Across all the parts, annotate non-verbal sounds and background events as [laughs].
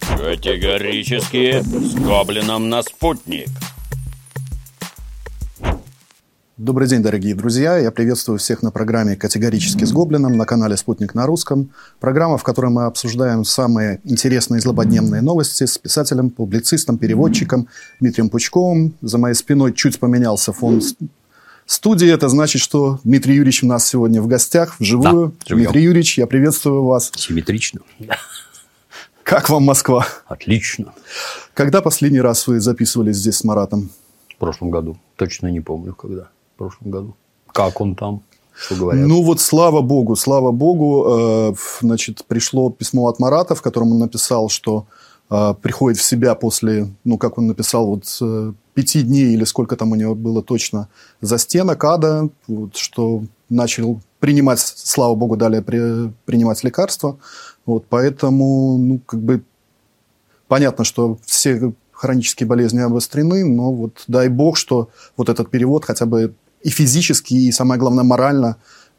Категорически с гоблином на спутник. Добрый день, дорогие друзья. Я приветствую всех на программе «Категорически с Гоблином» на канале «Спутник на русском». Программа, в которой мы обсуждаем самые интересные злободневные новости с писателем, публицистом, переводчиком Дмитрием Пучковым. За моей спиной чуть поменялся фон студии. Это значит, что Дмитрий Юрьевич у нас сегодня в гостях, вживую. Да, Дмитрий Юрьевич, я приветствую вас. Симметрично. [laughs] Как вам Москва? Отлично. Когда последний раз вы записывались здесь с Маратом? В прошлом году. Точно не помню, когда в прошлом году. Как он там? Что говорят? Ну вот слава богу, слава богу, э, значит, пришло письмо от Марата, в котором он написал, что приходит в себя после, ну как он написал, вот э, пяти дней или сколько там у него было точно за стенок ада, вот, что начал принимать, слава богу, далее при, принимать лекарства. Вот, поэтому, ну, как бы понятно, что все хронические болезни обострены, но вот дай бог, что вот этот перевод хотя бы и физически, и самое главное морально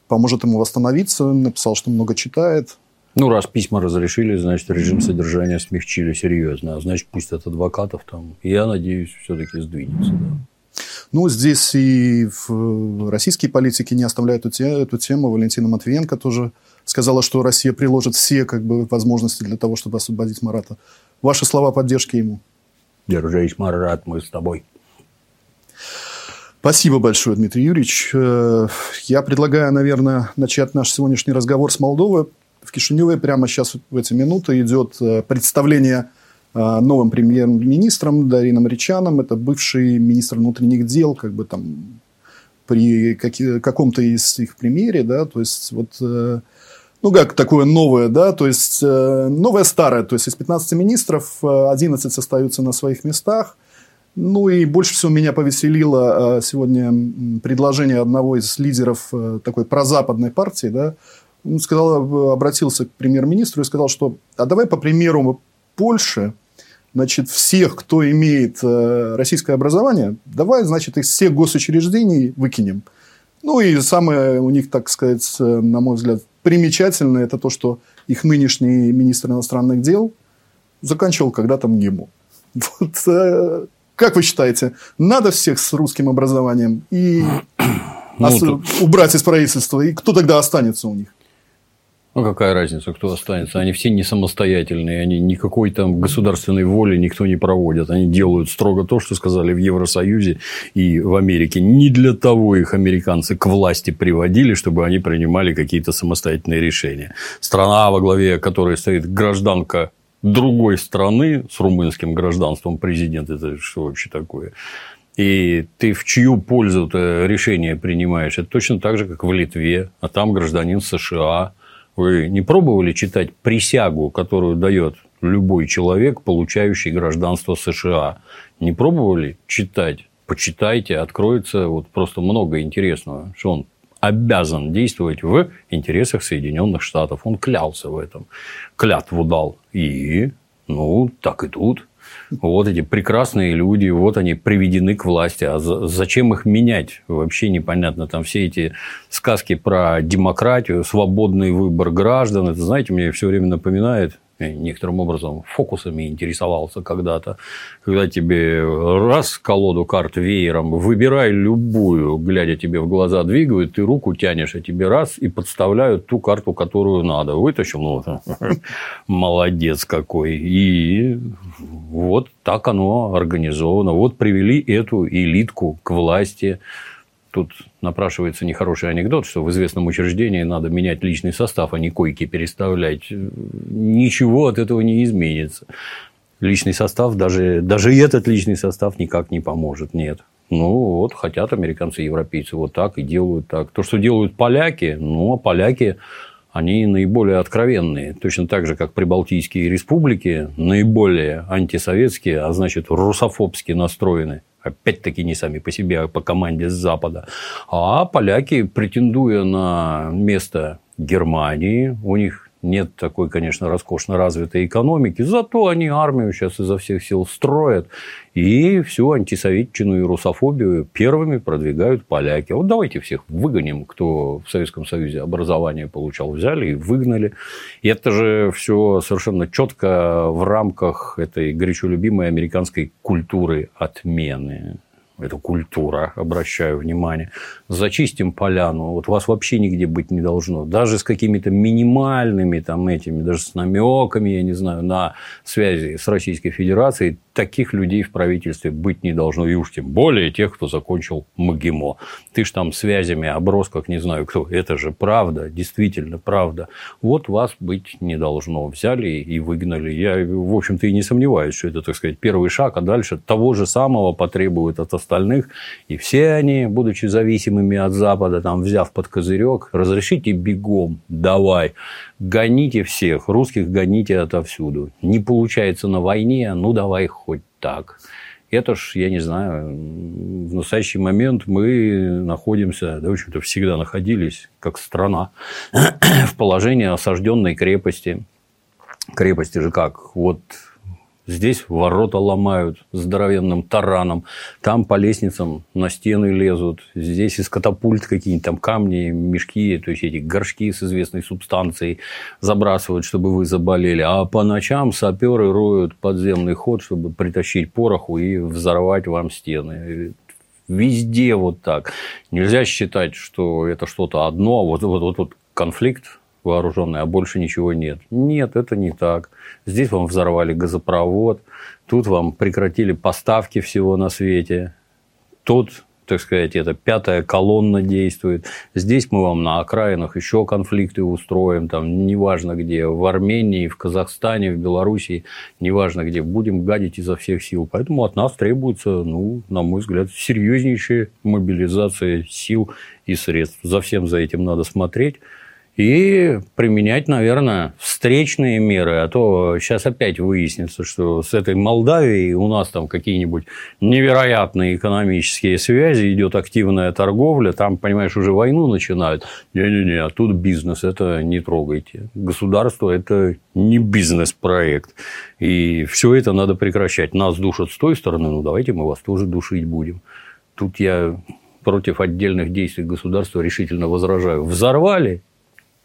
поможет ему восстановиться. Написал, что много читает. Ну, раз письма разрешили, значит, режим содержания смягчили серьезно. А значит, пусть от адвокатов там, я надеюсь, все-таки сдвинется. Да. Ну, здесь и в российские политики не оставляют эту, эту тему. Валентина Матвиенко тоже сказала, что Россия приложит все как бы, возможности для того, чтобы освободить Марата. Ваши слова поддержки ему? Держись, Марат, мы с тобой. Спасибо большое, Дмитрий Юрьевич. Э, я предлагаю, наверное, начать наш сегодняшний разговор с Молдовы. В Кишиневе прямо сейчас в эти минуты идет э, представление э, новым премьер-министром Дарином Ричаном. Это бывший министр внутренних дел, как бы там при каком-то из их премьере, да, то есть вот ну, как такое новое, да, то есть новое старое, то есть из 15 министров 11 остаются на своих местах, ну и больше всего меня повеселило э, сегодня предложение одного из лидеров э, такой прозападной партии, да, сказал, обратился к премьер-министру и сказал, что а давай по примеру Польши, значит, всех, кто имеет э, российское образование, давай, значит, из всех госучреждений выкинем. Ну и самое у них, так сказать, на мой взгляд, примечательное, это то, что их нынешний министр иностранных дел заканчивал когда-то МГИМО. [laughs] Вот, как вы считаете, надо всех с русским образованием и ну, ос- тут... убрать из правительства? И кто тогда останется у них? Ну, какая разница, кто останется? Они все не самостоятельные, они никакой там государственной воли никто не проводит. Они делают строго то, что сказали в Евросоюзе и в Америке. Не для того их американцы к власти приводили, чтобы они принимали какие-то самостоятельные решения. Страна, во главе которой стоит гражданка другой страны с румынским гражданством президент, это что вообще такое? И ты в чью пользу ты решение принимаешь? Это точно так же, как в Литве, а там гражданин США. Вы не пробовали читать присягу, которую дает любой человек, получающий гражданство США? Не пробовали читать? Почитайте, откроется вот просто много интересного, что он обязан действовать в интересах Соединенных Штатов. Он клялся в этом. Клятву дал. И, ну, так и тут. Вот эти прекрасные люди, вот они приведены к власти. А зачем их менять? Вообще непонятно. Там все эти сказки про демократию, свободный выбор граждан. Это, знаете, мне все время напоминает некоторым образом фокусами интересовался когда-то, когда тебе раз колоду карт веером, выбирай любую, глядя тебе в глаза двигают, ты руку тянешь, а тебе раз и подставляют ту карту, которую надо. Вытащил, ну, [laughs] молодец какой. И вот так оно организовано. Вот привели эту элитку к власти. Тут напрашивается нехороший анекдот, что в известном учреждении надо менять личный состав, а не койки переставлять. Ничего от этого не изменится. Личный состав, даже, даже этот личный состав никак не поможет. Нет. Ну, вот хотят американцы и европейцы вот так и делают так. То, что делают поляки, ну, а поляки, они наиболее откровенные. Точно так же, как прибалтийские республики, наиболее антисоветские, а значит, русофобски настроены опять-таки не сами по себе, а по команде с Запада. А поляки, претендуя на место Германии, у них нет такой, конечно, роскошно развитой экономики, зато они армию сейчас изо всех сил строят, и всю антисоветчину и русофобию первыми продвигают поляки. Вот давайте всех выгоним, кто в Советском Союзе образование получал, взяли и выгнали. И это же все совершенно четко в рамках этой горячо любимой американской культуры отмены это культура, обращаю внимание. Зачистим поляну, вот вас вообще нигде быть не должно. Даже с какими-то минимальными там этими, даже с намеками, я не знаю, на связи с Российской Федерацией, таких людей в правительстве быть не должно. И уж тем более тех, кто закончил МГИМО. Ты ж там связями оброс, как не знаю кто. Это же правда, действительно правда. Вот вас быть не должно. Взяли и выгнали. Я, в общем-то, и не сомневаюсь, что это, так сказать, первый шаг, а дальше того же самого потребует от остальных. И все они, будучи зависимыми от Запада, там, взяв под козырек, разрешите бегом, давай, гоните всех, русских гоните отовсюду. Не получается на войне, ну давай хоть так. Это ж, я не знаю, в настоящий момент мы находимся, да, в общем-то, всегда находились, как страна, [clears throat] в положении осажденной крепости. Крепости же как? Вот Здесь ворота ломают здоровенным тараном, там по лестницам на стены лезут, здесь из катапульт какие-нибудь там камни, мешки, то есть эти горшки с известной субстанцией забрасывают, чтобы вы заболели. А по ночам саперы роют подземный ход, чтобы притащить пороху и взорвать вам стены. Везде вот так. Нельзя считать, что это что-то одно. Вот, вот, вот, вот конфликт вооруженный, а больше ничего нет. Нет, это не так. Здесь вам взорвали газопровод, тут вам прекратили поставки всего на свете, тут так сказать, это пятая колонна действует. Здесь мы вам на окраинах еще конфликты устроим, там, неважно где, в Армении, в Казахстане, в Белоруссии, неважно где, будем гадить изо всех сил. Поэтому от нас требуется, ну, на мой взгляд, серьезнейшая мобилизация сил и средств. За всем за этим надо смотреть и применять, наверное, встречные меры, а то сейчас опять выяснится, что с этой Молдавией у нас там какие-нибудь невероятные экономические связи, идет активная торговля, там, понимаешь, уже войну начинают. Не-не-не, а тут бизнес, это не трогайте. Государство – это не бизнес-проект. И все это надо прекращать. Нас душат с той стороны, ну давайте мы вас тоже душить будем. Тут я против отдельных действий государства решительно возражаю. Взорвали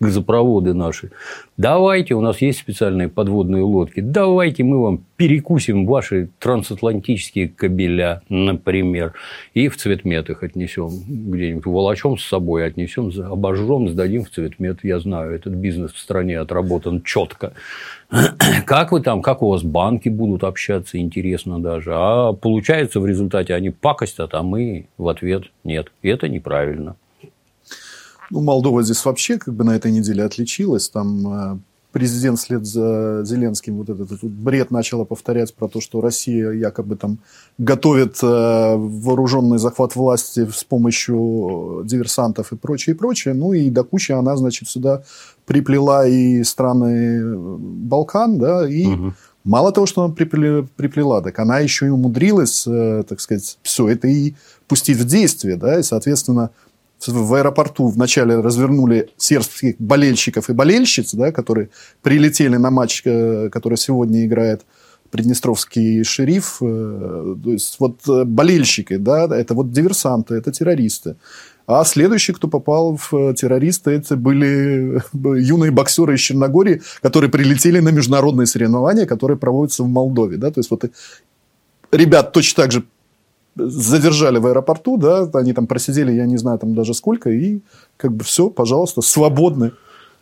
газопроводы наши. Давайте, у нас есть специальные подводные лодки, давайте мы вам перекусим ваши трансатлантические кабеля, например, и в цветмет их отнесем где-нибудь, волочем с собой, отнесем, обожжем, сдадим в цветмет. Я знаю, этот бизнес в стране отработан четко. [clears throat] Как вы там, как у вас банки будут общаться, интересно даже. А получается в результате они пакостят, а мы в ответ нет. И это неправильно. Ну, Молдова здесь вообще как бы на этой неделе отличилась. Там э, президент вслед за Зеленским вот этот, этот бред начала повторять про то, что Россия якобы там готовит э, вооруженный захват власти с помощью диверсантов и прочее, и прочее. Ну, и до кучи она, значит, сюда приплела и страны Балкан, да, и угу. мало того, что она приплела, приплела, так она еще и умудрилась, э, так сказать, все это и пустить в действие, да, и, соответственно, в аэропорту вначале развернули сербских болельщиков и болельщиц, да, которые прилетели на матч, э, который сегодня играет Приднестровский шериф. Э, то есть, вот э, болельщики, да, это вот диверсанты, это террористы. А следующие, кто попал в террористы, это были юные боксеры из Черногории, которые прилетели на международные соревнования, которые проводятся в Молдове. Да? То есть, вот ребят точно так же задержали в аэропорту, да, они там просидели, я не знаю, там даже сколько, и как бы все, пожалуйста, свободны.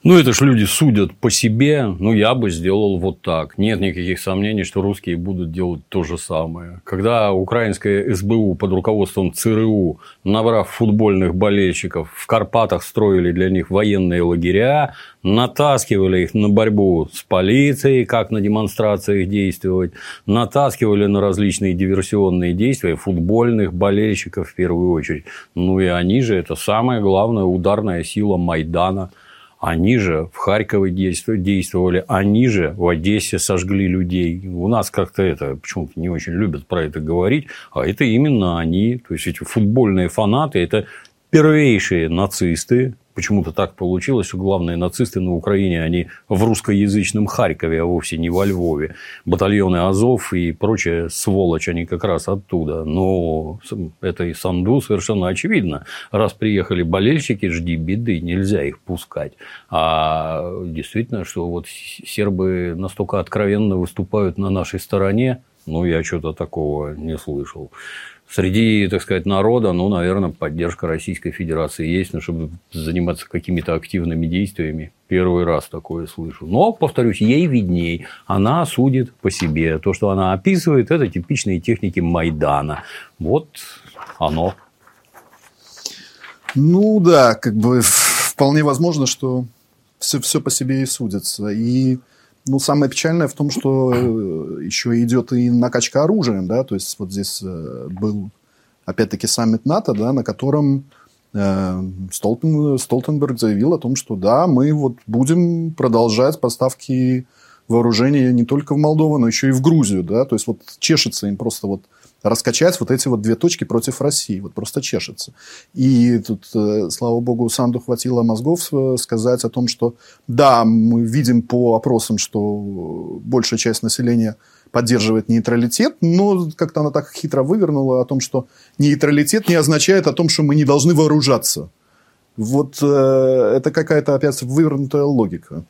Ну, это ж люди судят по себе. Ну, я бы сделал вот так. Нет никаких сомнений, что русские будут делать то же самое. Когда украинская СБУ под руководством ЦРУ, набрав футбольных болельщиков, в Карпатах строили для них военные лагеря, натаскивали их на борьбу с полицией, как на демонстрациях действовать, натаскивали на различные диверсионные действия футбольных болельщиков в первую очередь. Ну, и они же это самая главная ударная сила Майдана – они же в Харькове действовали, они же в Одессе сожгли людей. У нас как-то это почему-то не очень любят про это говорить, а это именно они. То есть, эти футбольные фанаты – это первейшие нацисты, почему-то так получилось, что главные нацисты на Украине, они в русскоязычном Харькове, а вовсе не во Львове. Батальоны Азов и прочая сволочь, они как раз оттуда. Но это и Санду совершенно очевидно. Раз приехали болельщики, жди беды, нельзя их пускать. А действительно, что вот сербы настолько откровенно выступают на нашей стороне, ну, я что-то такого не слышал. Среди, так сказать, народа, ну, наверное, поддержка Российской Федерации есть, но чтобы заниматься какими-то активными действиями, первый раз такое слышу. Но, повторюсь, ей видней. Она судит по себе. То, что она описывает, это типичные техники Майдана. Вот оно. Ну да, как бы вполне возможно, что все, все по себе и судится. И ну, самое печальное в том, что э, еще идет и накачка оружием, да, то есть вот здесь э, был, опять-таки, саммит НАТО, да, на котором э, Столтен, Столтенберг заявил о том, что да, мы вот будем продолжать поставки вооружения не только в Молдову, но еще и в Грузию, да, то есть вот чешется им просто вот раскачать вот эти вот две точки против России. Вот просто чешется. И тут, э, слава богу, Санду хватило мозгов э, сказать о том, что да, мы видим по опросам, что большая часть населения поддерживает нейтралитет, но как-то она так хитро вывернула о том, что нейтралитет не означает о том, что мы не должны вооружаться. Вот э, это какая-то опять вывернутая логика.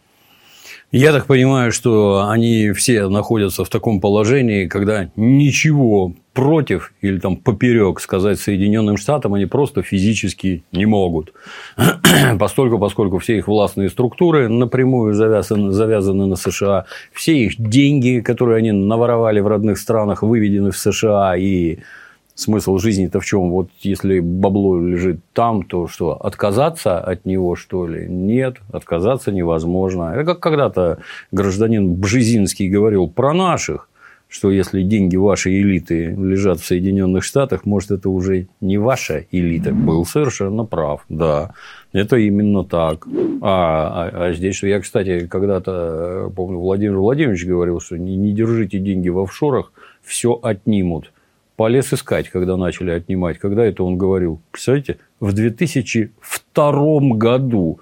Я так понимаю, что они все находятся в таком положении, когда ничего против или там поперек сказать Соединенным Штатам они просто физически не могут. [clears throat] Постольку, поскольку все их властные структуры напрямую завязаны, завязаны на США, все их деньги, которые они наворовали в родных странах, выведены в США и смысл жизни-то в чем? Вот если бабло лежит там, то что, отказаться от него, что ли? Нет, отказаться невозможно. Это как когда-то гражданин Бжезинский говорил про наших, что если деньги вашей элиты лежат в Соединенных Штатах, может, это уже не ваша элита. Был совершенно прав, да. Это именно так. А, а, а здесь, я, кстати, когда-то, помню, Владимир Владимирович говорил, что не, не держите деньги в офшорах, все отнимут полез искать, когда начали отнимать. Когда это он говорил? Представляете, в 2002 году.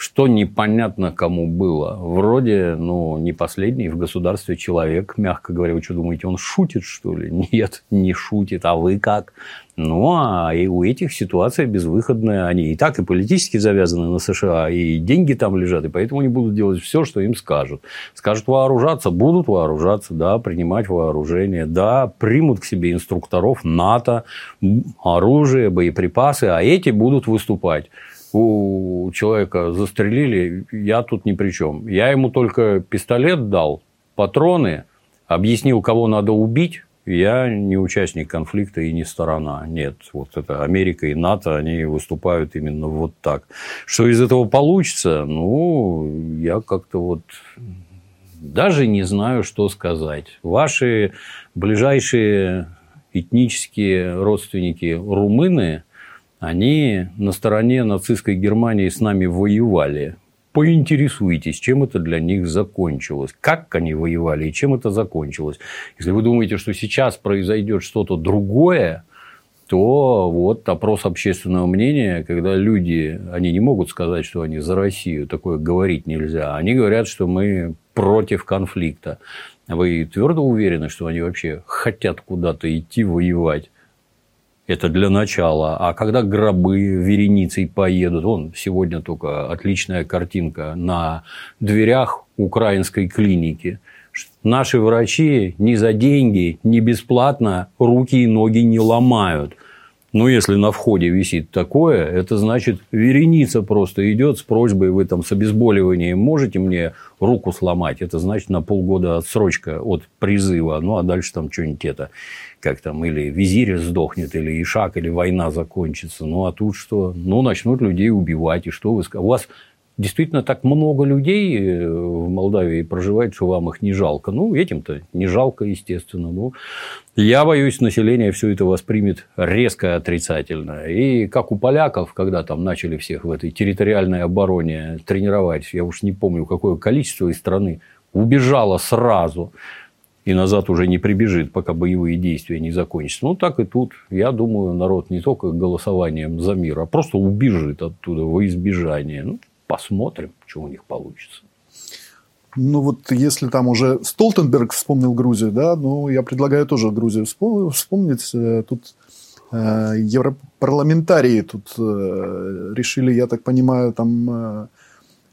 Что непонятно кому было. Вроде, ну, не последний в государстве человек, мягко говоря. Вы что думаете, он шутит, что ли? [laughs] Нет, не шутит. А вы как? Ну, а и у этих ситуация безвыходная. Они и так и политически завязаны на США, и деньги там лежат, и поэтому они будут делать все, что им скажут. Скажут вооружаться, будут вооружаться, да, принимать вооружение, да, примут к себе инструкторов НАТО, оружие, боеприпасы, а эти будут выступать у человека застрелили, я тут ни при чем. Я ему только пистолет дал, патроны, объяснил, кого надо убить. Я не участник конфликта и не сторона. Нет, вот это Америка и НАТО, они выступают именно вот так. Что из этого получится, ну, я как-то вот даже не знаю, что сказать. Ваши ближайшие этнические родственники румыны – они на стороне нацистской Германии с нами воевали. Поинтересуйтесь, чем это для них закончилось, как они воевали и чем это закончилось. Если вы думаете, что сейчас произойдет что-то другое, то вот опрос общественного мнения, когда люди, они не могут сказать, что они за Россию, такое говорить нельзя. Они говорят, что мы против конфликта. Вы твердо уверены, что они вообще хотят куда-то идти воевать? Это для начала. А когда гробы вереницей поедут, вон сегодня только отличная картинка на дверях украинской клиники. Наши врачи ни за деньги, ни бесплатно руки и ноги не ломают. Но если на входе висит такое, это значит, вереница просто идет с просьбой, вы там с обезболиванием можете мне руку сломать. Это значит, на полгода отсрочка от призыва. Ну, а дальше там что-нибудь это как там, или визирь сдохнет, или Ишак, или война закончится. Ну, а тут что? Ну, начнут людей убивать, и что вы скажете? У вас действительно так много людей э, в Молдавии проживает, что вам их не жалко. Ну, этим-то не жалко, естественно. Ну, я боюсь, население все это воспримет резко отрицательно. И как у поляков, когда там начали всех в этой территориальной обороне тренировать, я уж не помню, какое количество из страны убежало сразу и назад уже не прибежит, пока боевые действия не закончатся. Ну, так и тут. Я думаю, народ не только голосованием за мир, а просто убежит оттуда во избежание. Ну, посмотрим, что у них получится. Ну, вот если там уже Столтенберг вспомнил Грузию, да, ну, я предлагаю тоже Грузию вспомнить. Э, тут э, европарламентарии тут э, решили, я так понимаю, там э,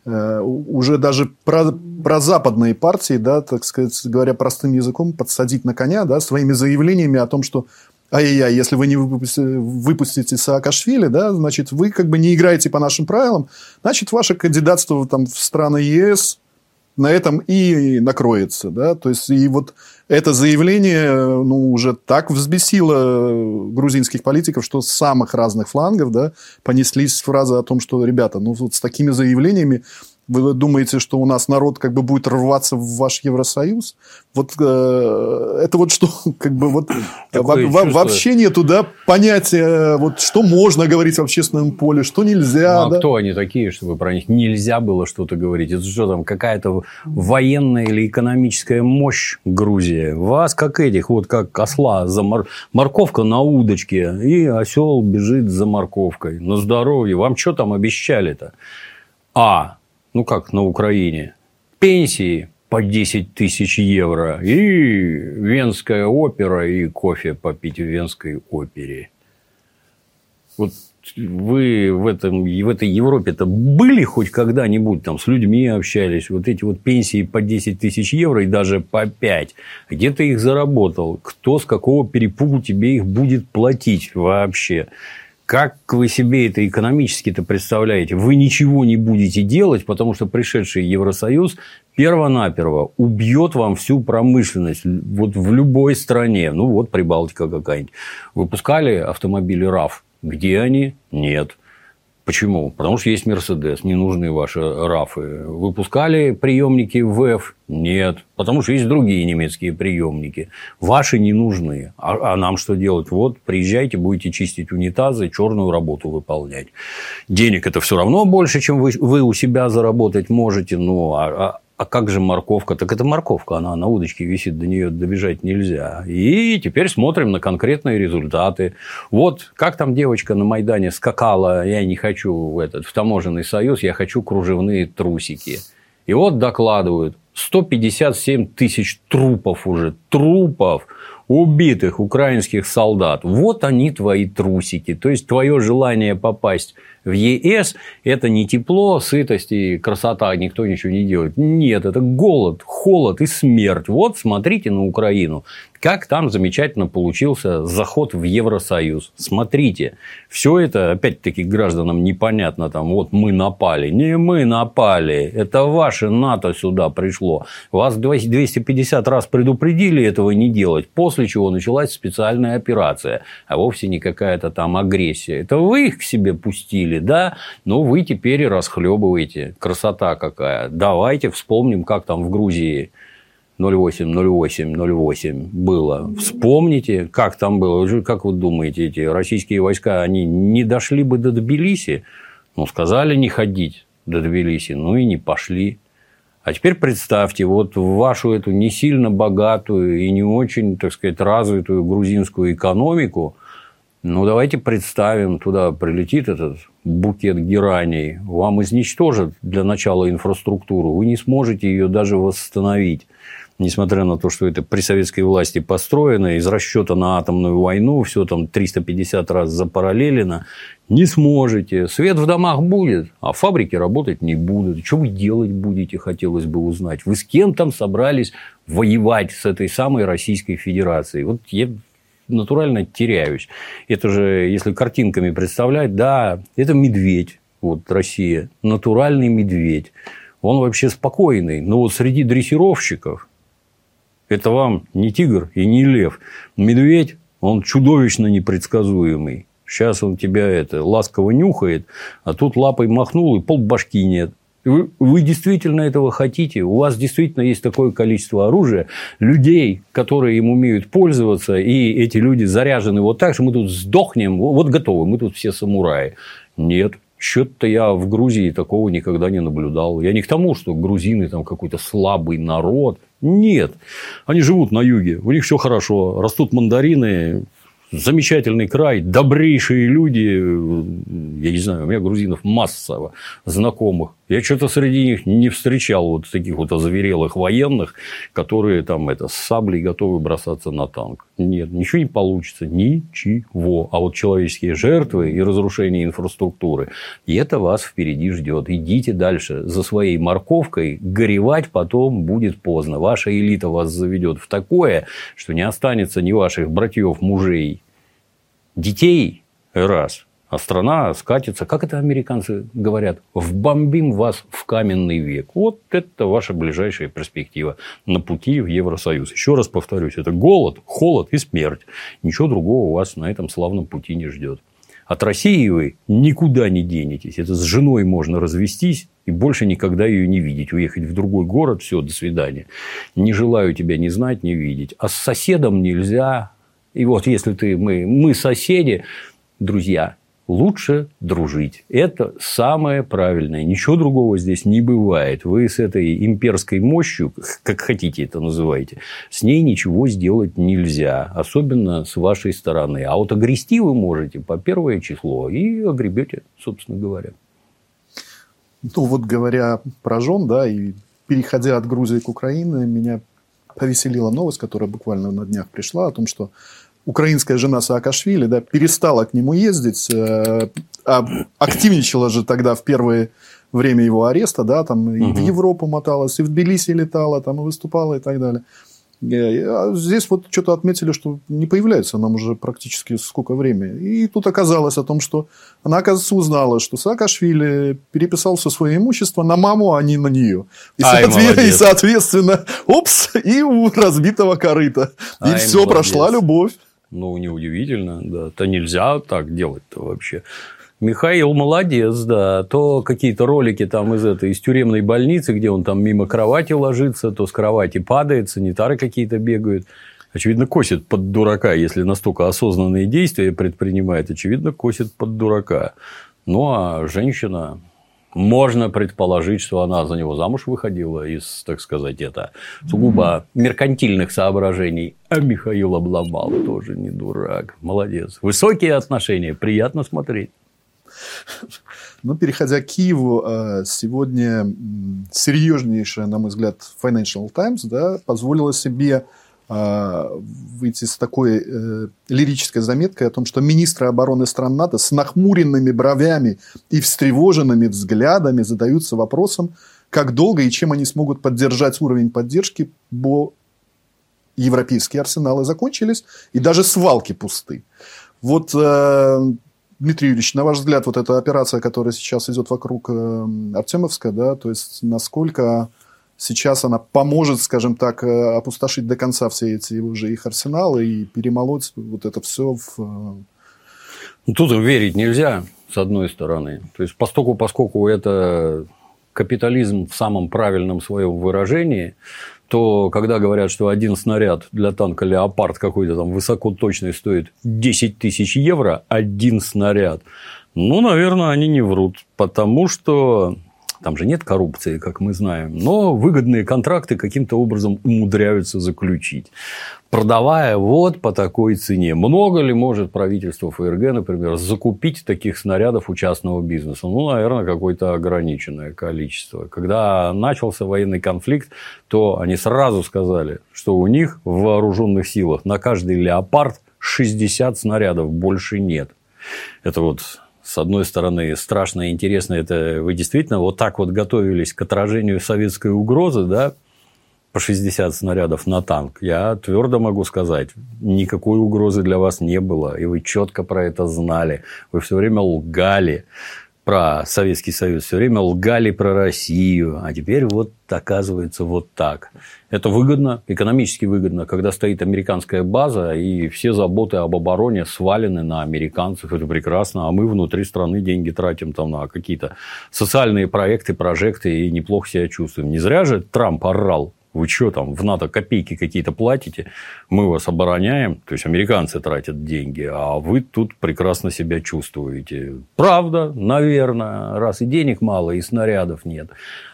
уже даже про, про западные партии, да, так сказать, говоря простым языком, подсадить на коня, да, своими заявлениями о том, что ай-яй-яй, если вы не выпустите, выпустите Саакашвили, да, значит, вы как бы не играете по нашим правилам, значит, ваше кандидатство там, в страны ЕС на этом и накроется, да, то есть и вот это заявление, ну, уже так взбесило грузинских политиков, что с самых разных флангов, да, понеслись фразы о том, что, ребята, ну, вот с такими заявлениями вы думаете, что у нас народ как бы будет рваться в ваш Евросоюз? Вот э, это вот что, [laughs] как бы вот во, во, вообще нету, да, понятия, вот что можно говорить в общественном поле, что нельзя. Ну, а да? кто они такие, чтобы про них нельзя было что-то говорить? Это что там, какая-то военная или экономическая мощь Грузии? Вас, как этих, вот как осла, за мор... морковка на удочке, и осел бежит за морковкой. На здоровье. Вам что там обещали-то? А, ну как на Украине, пенсии по 10 тысяч евро, и Венская опера, и кофе попить в Венской опере. Вот вы в, этом, в этой Европе-то были хоть когда-нибудь там с людьми общались? Вот эти вот пенсии по 10 тысяч евро и даже по 5. Где ты их заработал? Кто с какого перепугу тебе их будет платить вообще? Как вы себе это экономически-то представляете? Вы ничего не будете делать, потому что пришедший Евросоюз перво-наперво убьет вам всю промышленность вот в любой стране. Ну, вот Прибалтика какая-нибудь. Выпускали автомобили РАФ. Где они? Нет. Почему? Потому что есть Мерседес, не нужны ваши рафы. Выпускали приемники ВЭФ? Нет. Потому что есть другие немецкие приемники. Ваши не нужны. А, а нам что делать? Вот, приезжайте, будете чистить унитазы, черную работу выполнять. Денег это все равно больше, чем вы, вы у себя заработать можете. Ну, а, а как же морковка? Так это морковка, она на удочке висит, до нее добежать нельзя. И теперь смотрим на конкретные результаты. Вот как там девочка на Майдане скакала, я не хочу в этот в таможенный союз, я хочу кружевные трусики. И вот докладывают, 157 тысяч трупов уже, трупов убитых украинских солдат. Вот они твои трусики. То есть, твое желание попасть в ЕС – это не тепло, сытость и красота, никто ничего не делает. Нет, это голод, холод и смерть. Вот смотрите на Украину. Как там замечательно получился заход в Евросоюз. Смотрите, все это, опять-таки, гражданам непонятно. Там, вот мы напали. Не мы напали. Это ваше НАТО сюда пришло. Вас 250 раз предупредили этого не делать. После чего началась специальная операция. А вовсе не какая-то там агрессия. Это вы их к себе пустили, да? Но вы теперь расхлебываете. Красота какая. Давайте вспомним, как там в Грузии 08, 08, 08 было. Вспомните, как там было. Как вы думаете, эти российские войска, они не дошли бы до Тбилиси? Ну, сказали не ходить до Тбилиси, ну и не пошли. А теперь представьте, вот вашу эту не сильно богатую и не очень, так сказать, развитую грузинскую экономику, ну, давайте представим, туда прилетит этот букет гераний, вам изничтожат для начала инфраструктуру, вы не сможете ее даже восстановить несмотря на то, что это при советской власти построено, из расчета на атомную войну, все там 350 раз запараллелено, не сможете. Свет в домах будет, а фабрики работать не будут. Что вы делать будете, хотелось бы узнать. Вы с кем там собрались воевать с этой самой Российской Федерацией? Вот я натурально теряюсь. Это же, если картинками представлять, да, это медведь, вот Россия, натуральный медведь. Он вообще спокойный, но вот среди дрессировщиков это вам не тигр и не лев. Медведь, он чудовищно непредсказуемый. Сейчас он тебя это ласково нюхает, а тут лапой махнул и пол башки нет. Вы, вы действительно этого хотите? У вас действительно есть такое количество оружия, людей, которые им умеют пользоваться, и эти люди заряжены вот так, что мы тут сдохнем, вот готовы, мы тут все самураи. Нет, что-то я в Грузии такого никогда не наблюдал. Я не к тому, что грузины там какой-то слабый народ. Нет. Они живут на юге, у них все хорошо, растут мандарины, замечательный край, добрейшие люди. Я не знаю, у меня грузинов масса знакомых. Я что-то среди них не встречал вот таких вот озверелых военных, которые там это, с саблей готовы бросаться на танк. Нет, ничего не получится. Ничего. А вот человеческие жертвы и разрушение инфраструктуры, и это вас впереди ждет. Идите дальше за своей морковкой. Горевать потом будет поздно. Ваша элита вас заведет в такое, что не останется ни ваших братьев, мужей, детей раз, а страна скатится, как это американцы говорят, вбомбим вас в каменный век. Вот это ваша ближайшая перспектива на пути в Евросоюз. Еще раз повторюсь, это голод, холод и смерть. Ничего другого вас на этом славном пути не ждет. От России вы никуда не денетесь. Это с женой можно развестись и больше никогда ее не видеть. Уехать в другой город, все, до свидания. Не желаю тебя ни знать, ни видеть. А с соседом нельзя. И вот если ты, мы, мы соседи, друзья, лучше дружить. Это самое правильное. Ничего другого здесь не бывает. Вы с этой имперской мощью, как хотите это называйте, с ней ничего сделать нельзя. Особенно с вашей стороны. А вот огрести вы можете по первое число и огребете, собственно говоря. Ну, вот говоря про жен, да, и переходя от Грузии к Украине, меня повеселила новость, которая буквально на днях пришла, о том, что украинская жена Саакашвили да, перестала к нему ездить, э, а активничала же тогда в первое время его ареста, да, там и в Европу моталась, и в Тбилиси летала, там и выступала и так далее. А здесь вот что-то отметили, что не появляется нам уже практически сколько времени. И тут оказалось о том, что она, оказывается, узнала, что Саакашвили переписал все свое имущество на маму, а не на нее. И, Ай, соответ... и соответственно, [laughs] опс, и у разбитого корыта. И Ай, все, молодец. прошла любовь. Ну, неудивительно, да. То нельзя так делать-то вообще. Михаил молодец, да. То какие-то ролики там из этой, из тюремной больницы, где он там мимо кровати ложится, то с кровати падает, санитары какие-то бегают. Очевидно, косит под дурака, если настолько осознанные действия предпринимает. Очевидно, косит под дурака. Ну, а женщина, можно предположить, что она за него замуж выходила из, так сказать, это сугубо меркантильных соображений. А Михаил обломал, тоже не дурак. Молодец. Высокие отношения, приятно смотреть. Ну, переходя к Киеву, э, сегодня серьезнейшая, на мой взгляд, Financial Times да, позволила себе а, выйти с такой э, лирической заметкой о том, что министры обороны стран НАТО с нахмуренными бровями и встревоженными взглядами задаются вопросом, как долго и чем они смогут поддержать уровень поддержки, бо европейские арсеналы закончились, и даже свалки пусты. Вот, э, Дмитрий Юрьевич, на ваш взгляд, вот эта операция, которая сейчас идет вокруг э, Артемовска, да, то есть насколько Сейчас она поможет, скажем так, э, опустошить до конца все эти уже их арсеналы и перемолоть вот это все в... Э, ну, тут верить нельзя, с одной стороны. То есть, поскольку, поскольку это капитализм в самом правильном своем выражении, то когда говорят, что один снаряд для танка «Леопард» какой-то там высокоточный стоит 10 тысяч евро, один снаряд, ну, наверное, они не врут, потому что там же нет коррупции, как мы знаем, но выгодные контракты каким-то образом умудряются заключить, продавая вот по такой цене. Много ли может правительство ФРГ, например, закупить таких снарядов у частного бизнеса? Ну, наверное, какое-то ограниченное количество. Когда начался военный конфликт, то они сразу сказали, что у них в вооруженных силах на каждый леопард 60 снарядов, больше нет. Это вот с одной стороны, страшно и интересно, это вы действительно вот так вот готовились к отражению советской угрозы, да, по 60 снарядов на танк, я твердо могу сказать, никакой угрозы для вас не было, и вы четко про это знали, вы все время лгали про Советский Союз, все время лгали про Россию, а теперь вот оказывается вот так. Это выгодно, экономически выгодно, когда стоит американская база, и все заботы об обороне свалены на американцев. Это прекрасно, а мы внутри страны деньги тратим там на какие-то социальные проекты, прожекты, и неплохо себя чувствуем. Не зря же Трамп орал Вы что там, в НАТО копейки какие-то платите, мы вас обороняем, то есть американцы тратят деньги, а вы тут прекрасно себя чувствуете. Правда, наверное, раз и денег мало, и снарядов нет.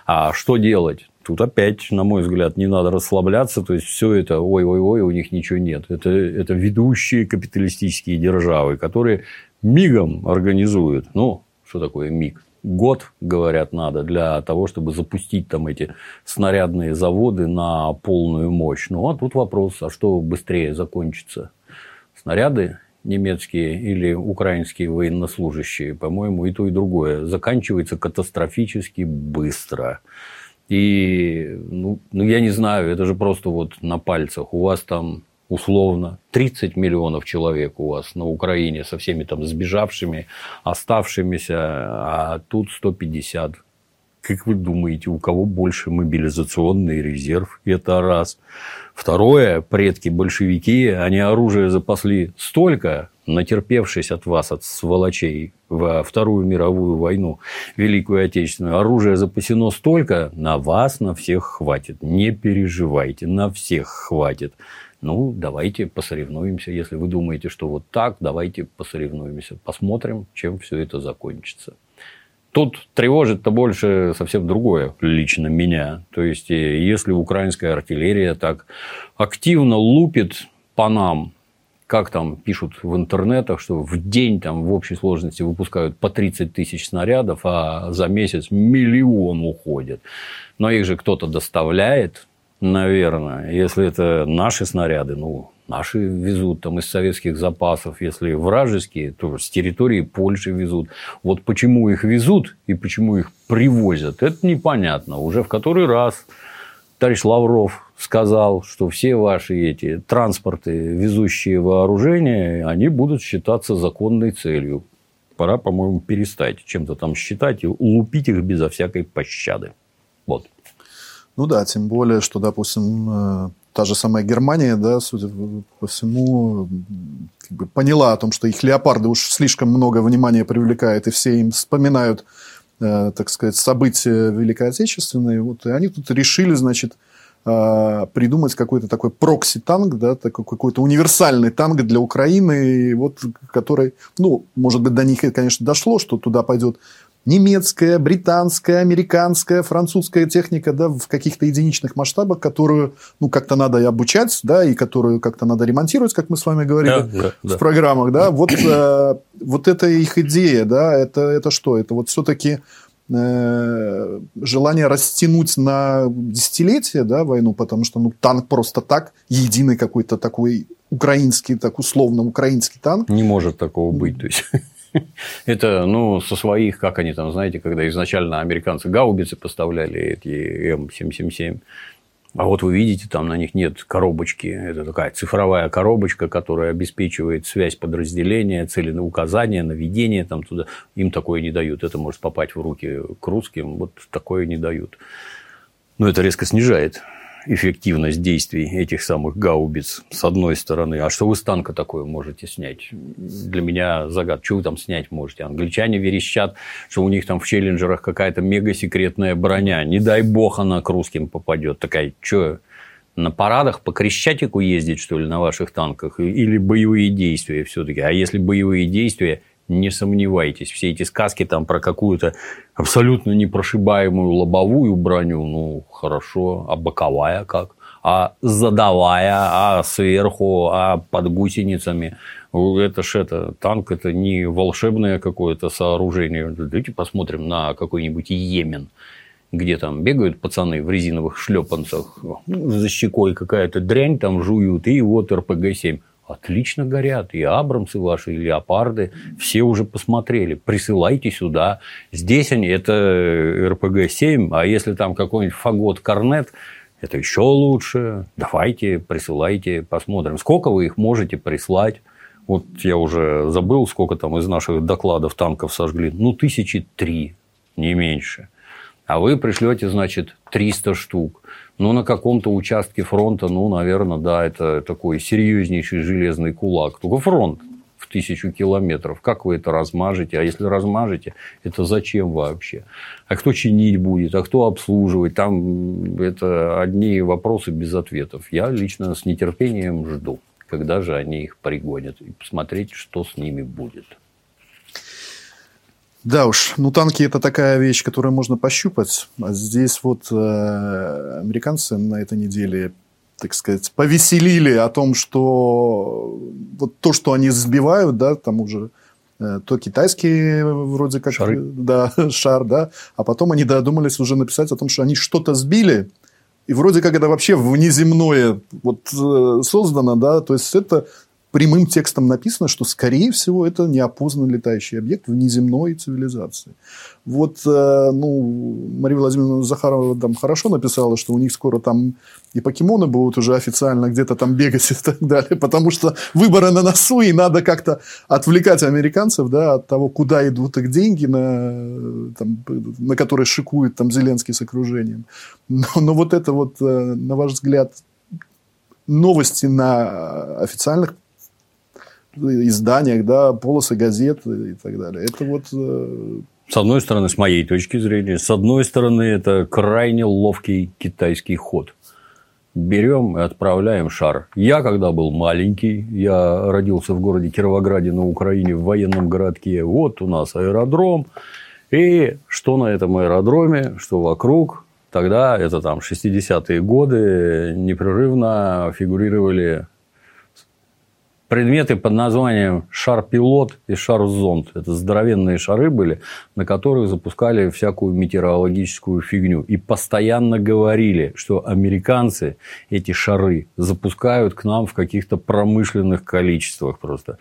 А что делать? Тут опять, на мой взгляд, не надо расслабляться. То есть, все это ой-ой-ой, у них ничего нет. Это, это ведущие капиталистические державы, которые мигом организуют. Ну, что такое миг? Год, говорят, надо для того, чтобы запустить там эти снарядные заводы на полную мощь. Ну, а тут вопрос, а что быстрее закончится? Снаряды немецкие или украинские военнослужащие, по-моему, и то, и другое, заканчивается катастрофически быстро. И, ну, ну, я не знаю, это же просто вот на пальцах. У вас там условно 30 миллионов человек у вас на Украине со всеми там сбежавшими, оставшимися, а тут 150. Как вы думаете, у кого больше мобилизационный резерв? Это раз. Второе, предки большевики, они оружие запасли столько, натерпевшись от вас, от сволочей, во Вторую мировую войну, Великую Отечественную, оружие запасено столько, на вас на всех хватит. Не переживайте, на всех хватит. Ну, давайте посоревнуемся. Если вы думаете, что вот так, давайте посоревнуемся. Посмотрим, чем все это закончится. Тут тревожит-то больше совсем другое лично меня. То есть, э, если украинская артиллерия так активно лупит по нам, как там пишут в интернетах, что в день там в общей сложности выпускают по 30 тысяч снарядов, а за месяц миллион уходит. Но их же кто-то доставляет, наверное. Если это наши снаряды, ну, наши везут там из советских запасов. Если вражеские, то с территории Польши везут. Вот почему их везут и почему их привозят, это непонятно. Уже в который раз товарищ Лавров сказал, что все ваши эти транспорты, везущие вооружение, они будут считаться законной целью. Пора, по-моему, перестать чем-то там считать и лупить их безо всякой пощады. Вот. Ну да, тем более, что, допустим, э, та же самая Германия, да, судя по всему, как бы поняла о том, что их леопарды уж слишком много внимания привлекают, и все им вспоминают, э, так сказать, события Великой Отечественной. Вот, и они тут решили, значит, э, придумать какой-то такой прокси-танк, да, такой какой-то универсальный танк для Украины, вот, который, ну, может быть, до них, конечно, дошло, что туда пойдет немецкая, британская, американская, французская техника, да, в каких-то единичных масштабах, которую, ну, как-то надо и обучать, да, и которую как-то надо ремонтировать, как мы с вами говорили да, да, в да. программах, да. Вот, э, вот это их идея, да, это, это что? Это вот все-таки э, желание растянуть на десятилетия, да, войну, потому что, ну, танк просто так, единый какой-то такой украинский, так условно украинский танк. Не может такого быть, то есть. [laughs] Это, ну, со своих, как они там, знаете, когда изначально американцы гаубицы поставляли, эти М777, а вот вы видите, там на них нет коробочки. Это такая цифровая коробочка, которая обеспечивает связь подразделения, целеуказания, наведение там туда. Им такое не дают. Это может попасть в руки к русским. Вот такое не дают. Но это резко снижает эффективность действий этих самых гаубиц, с одной стороны. А что вы с танка такое можете снять? Для меня загад. Что вы там снять можете? Англичане верещат, что у них там в челленджерах какая-то мега-секретная броня. Не дай бог она к русским попадет. Такая, что, на парадах по Крещатику ездить, что ли, на ваших танках? Или боевые действия все-таки? А если боевые действия – не сомневайтесь, все эти сказки там про какую-то абсолютно непрошибаемую лобовую броню, ну, хорошо, а боковая как? А задавая, а сверху, а под гусеницами. Это ж это, танк это не волшебное какое-то сооружение. Давайте посмотрим на какой-нибудь Йемен где там бегают пацаны в резиновых шлепанцах, ну, за щекой какая-то дрянь там жуют, и вот РПГ-7 отлично горят. И Абрамсы ваши, и Леопарды. Все уже посмотрели. Присылайте сюда. Здесь они, это РПГ-7, а если там какой-нибудь фагот Корнет, это еще лучше. Давайте, присылайте, посмотрим. Сколько вы их можете прислать? Вот я уже забыл, сколько там из наших докладов танков сожгли. Ну, тысячи три, не меньше. А вы пришлете, значит, 300 штук. Ну, на каком-то участке фронта, ну, наверное, да, это такой серьезнейший железный кулак. Только фронт в тысячу километров. Как вы это размажете? А если размажете, это зачем вообще? А кто чинить будет? А кто обслуживать? Там это одни вопросы без ответов. Я лично с нетерпением жду, когда же они их пригонят. И посмотреть, что с ними будет. Да уж, ну танки это такая вещь, которую можно пощупать. А здесь вот э, американцы на этой неделе, так сказать, повеселили о том, что вот то, что они сбивают, да, там уже э, то китайский вроде как Шары. Да, [laughs] шар, да, а потом они додумались уже написать о том, что они что-то сбили, и вроде как это вообще внеземное вот э, создано, да, то есть это прямым текстом написано, что, скорее всего, это неопознанный летающий объект внеземной цивилизации. Вот, э, ну, Мария Владимировна Захарова там хорошо написала, что у них скоро там и покемоны будут уже официально где-то там бегать [laughs] и так далее, потому что выборы на носу, и надо как-то отвлекать американцев да, от того, куда идут их деньги, на, там, на которые шикует там Зеленский с окружением. Но, но вот это вот, э, на ваш взгляд, новости на официальных изданиях, да, полосы газет и так далее. Это вот... э, С одной стороны, с моей точки зрения, с одной стороны, это крайне ловкий китайский ход. Берем и отправляем шар. Я, когда был маленький, я родился в городе Кировограде на Украине, в военном городке. Вот у нас аэродром. И что на этом аэродроме, что вокруг. Тогда, это там 60-е годы, непрерывно фигурировали предметы под названием шар-пилот и шар-зонд. Это здоровенные шары были, на которых запускали всякую метеорологическую фигню. И постоянно говорили, что американцы эти шары запускают к нам в каких-то промышленных количествах просто.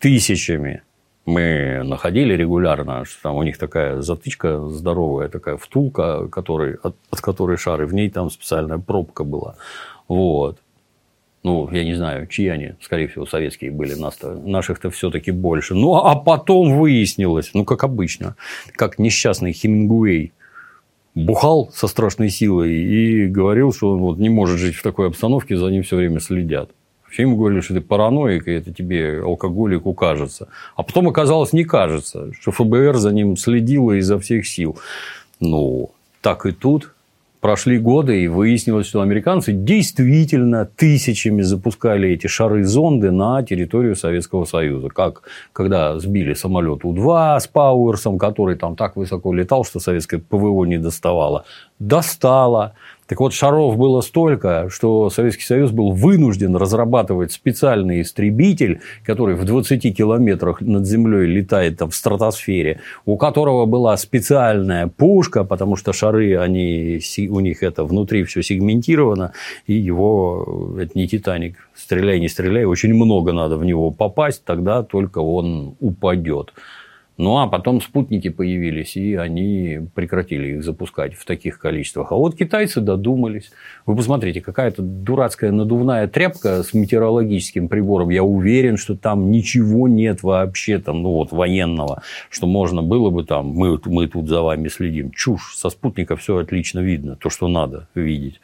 Тысячами. Мы находили регулярно, что там у них такая затычка здоровая, такая втулка, который, от, от которой шары, в ней там специальная пробка была. Вот. Ну, я не знаю, чьи они, скорее всего, советские были, нас наших-то все-таки больше. Ну, а потом выяснилось, ну, как обычно, как несчастный Хемингуэй бухал со страшной силой и говорил, что он вот не может жить в такой обстановке, за ним все время следят. Все ему говорили, что ты параноик, и это тебе алкоголику кажется. А потом оказалось, не кажется, что ФБР за ним следило изо всех сил. Ну, так и тут Прошли годы, и выяснилось, что американцы действительно тысячами запускали эти шары-зонды на территорию Советского Союза. Как когда сбили самолет У-2 с Пауэрсом, который там так высоко летал, что советское ПВО не доставало. Достало. Так вот, шаров было столько, что Советский Союз был вынужден разрабатывать специальный истребитель, который в 20 километрах над землей летает там, в стратосфере, у которого была специальная пушка, потому что шары, они, у них это внутри все сегментировано, и его, это не Титаник, стреляй, не стреляй, очень много надо в него попасть, тогда только он упадет. Ну, а потом спутники появились, и они прекратили их запускать в таких количествах. А вот китайцы додумались. Вы посмотрите, какая-то дурацкая надувная тряпка с метеорологическим прибором. Я уверен, что там ничего нет вообще там, ну, вот, военного, что можно было бы там, мы, мы тут за вами следим. Чушь. Со спутника все отлично видно, то, что надо видеть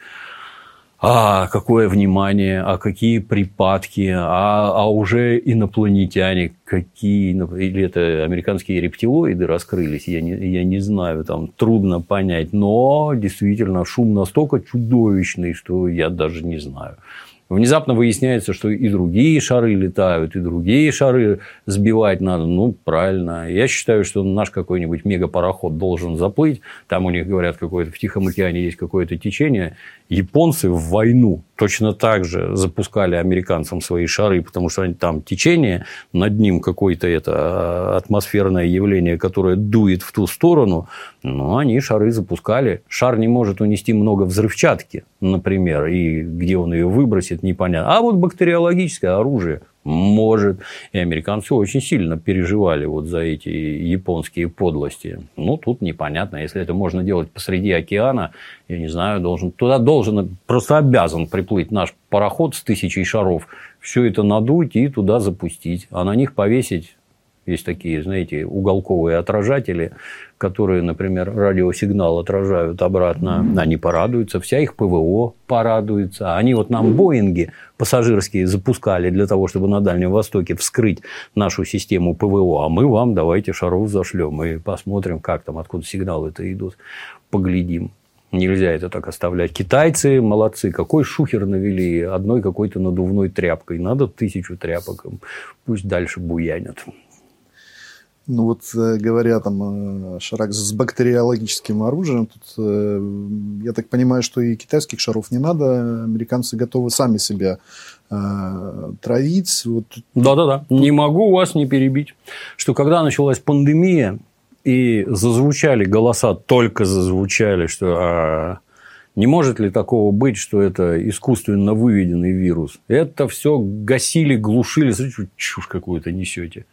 а какое внимание, а какие припадки, а, а уже инопланетяне, какие, или это американские рептилоиды раскрылись, я не, я не знаю, там трудно понять, но действительно шум настолько чудовищный, что я даже не знаю. Внезапно выясняется, что и другие шары летают, и другие шары сбивать надо. Ну, правильно. Я считаю, что наш какой-нибудь мегапароход должен заплыть. Там у них, говорят, какое-то в Тихом океане есть какое-то течение. Японцы в войну точно так же запускали американцам свои шары, потому что они, там течение, над ним какое-то это а, атмосферное явление, которое дует в ту сторону. Но они шары запускали. Шар не может унести много взрывчатки, например, и где он ее выбросит, непонятно. А вот бактериологическое оружие может. И американцы очень сильно переживали вот за эти японские подлости. Ну, тут непонятно. Если это можно делать посреди океана, я не знаю, должен, туда должен, просто обязан приплыть наш пароход с тысячей шаров, все это надуть и туда запустить, а на них повесить Есть такие, знаете, уголковые отражатели, которые, например, радиосигнал отражают обратно. Они порадуются, вся их ПВО порадуется. Они вот нам Боинги пассажирские запускали для того, чтобы на Дальнем Востоке вскрыть нашу систему ПВО. А мы вам давайте шаров зашлем и посмотрим, как там, откуда сигналы-то идут. Поглядим. Нельзя это так оставлять. Китайцы молодцы. Какой шухер навели одной какой-то надувной тряпкой. Надо тысячу тряпок. Пусть дальше буянят. Ну вот э, говоря там э, шарак с бактериологическим оружием, тут э, я так понимаю, что и китайских шаров не надо, американцы готовы сами себя травить. Вот. Да-да-да, не могу вас не перебить, что когда началась пандемия и зазвучали голоса, только зазвучали, что а, не может ли такого быть, что это искусственно выведенный вирус? Это все гасили, глушили, смотрите, чушь какую-то несете.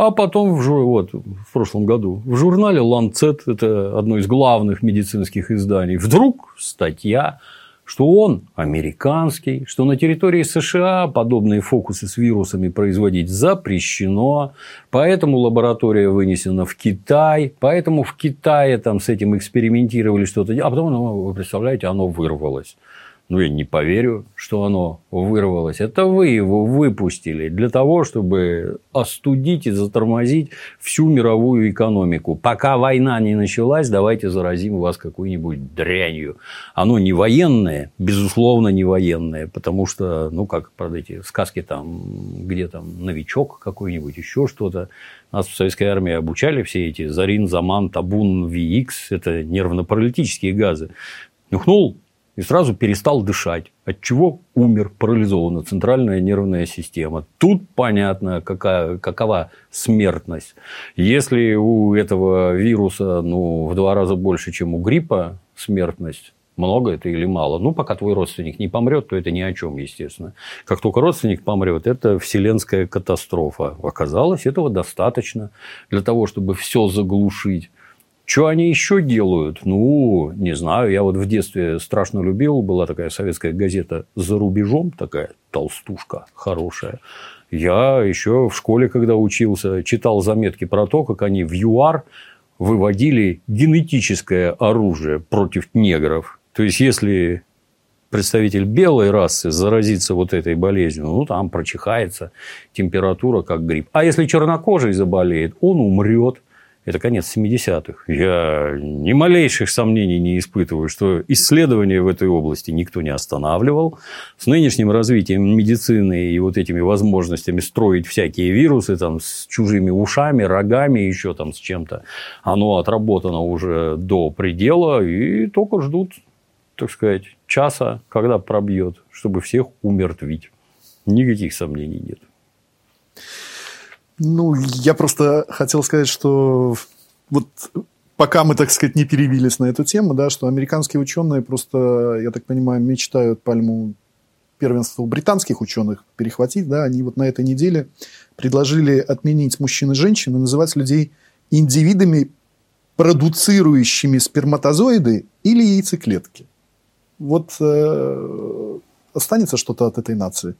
А потом, в, вот, в прошлом году, в журнале Lancet, это одно из главных медицинских изданий, вдруг статья, что он американский, что на территории США подобные фокусы с вирусами производить запрещено, поэтому лаборатория вынесена в Китай, поэтому в Китае там с этим экспериментировали что-то, а потом, ну, вы представляете, оно вырвалось ну, я не поверю, что оно вырвалось. Это вы его выпустили для того, чтобы остудить и затормозить всю мировую экономику. Пока война не началась, давайте заразим вас какой-нибудь дрянью. Оно не военное, безусловно, не военное, потому что, ну, как, правда, эти сказки там, где там новичок какой-нибудь, еще что-то. Нас в советской армии обучали все эти Зарин, Заман, Табун, ВИИКС. Это нервно-паралитические газы. Нюхнул и сразу перестал дышать, от чего умер, парализована центральная нервная система. Тут понятно, какая, какова смертность. Если у этого вируса ну, в два раза больше, чем у гриппа смертность, много это или мало. Ну, пока твой родственник не помрет, то это ни о чем, естественно. Как только родственник помрет, это вселенская катастрофа. Оказалось, этого достаточно для того, чтобы все заглушить. Что они еще делают? Ну, не знаю. Я вот в детстве страшно любил. Была такая советская газета «За рубежом», такая толстушка хорошая. Я еще в школе, когда учился, читал заметки про то, как они в ЮАР выводили генетическое оружие против негров. То есть, если представитель белой расы заразится вот этой болезнью, ну, там прочихается температура, как грипп. А если чернокожий заболеет, он умрет это конец 70-х. Я ни малейших сомнений не испытываю, что исследования в этой области никто не останавливал. С нынешним развитием медицины и вот этими возможностями строить всякие вирусы там, с чужими ушами, рогами, еще там с чем-то, оно отработано уже до предела и только ждут, так сказать, часа, когда пробьет, чтобы всех умертвить. Никаких сомнений нет. Ну, я просто хотел сказать, что вот пока мы, так сказать, не перевились на эту тему, да, что американские ученые просто, я так понимаю, мечтают пальму первенства у британских ученых перехватить, да, они вот на этой неделе предложили отменить мужчин и женщин и называть людей индивидами, продуцирующими сперматозоиды или яйцеклетки. Вот э, останется что-то от этой нации?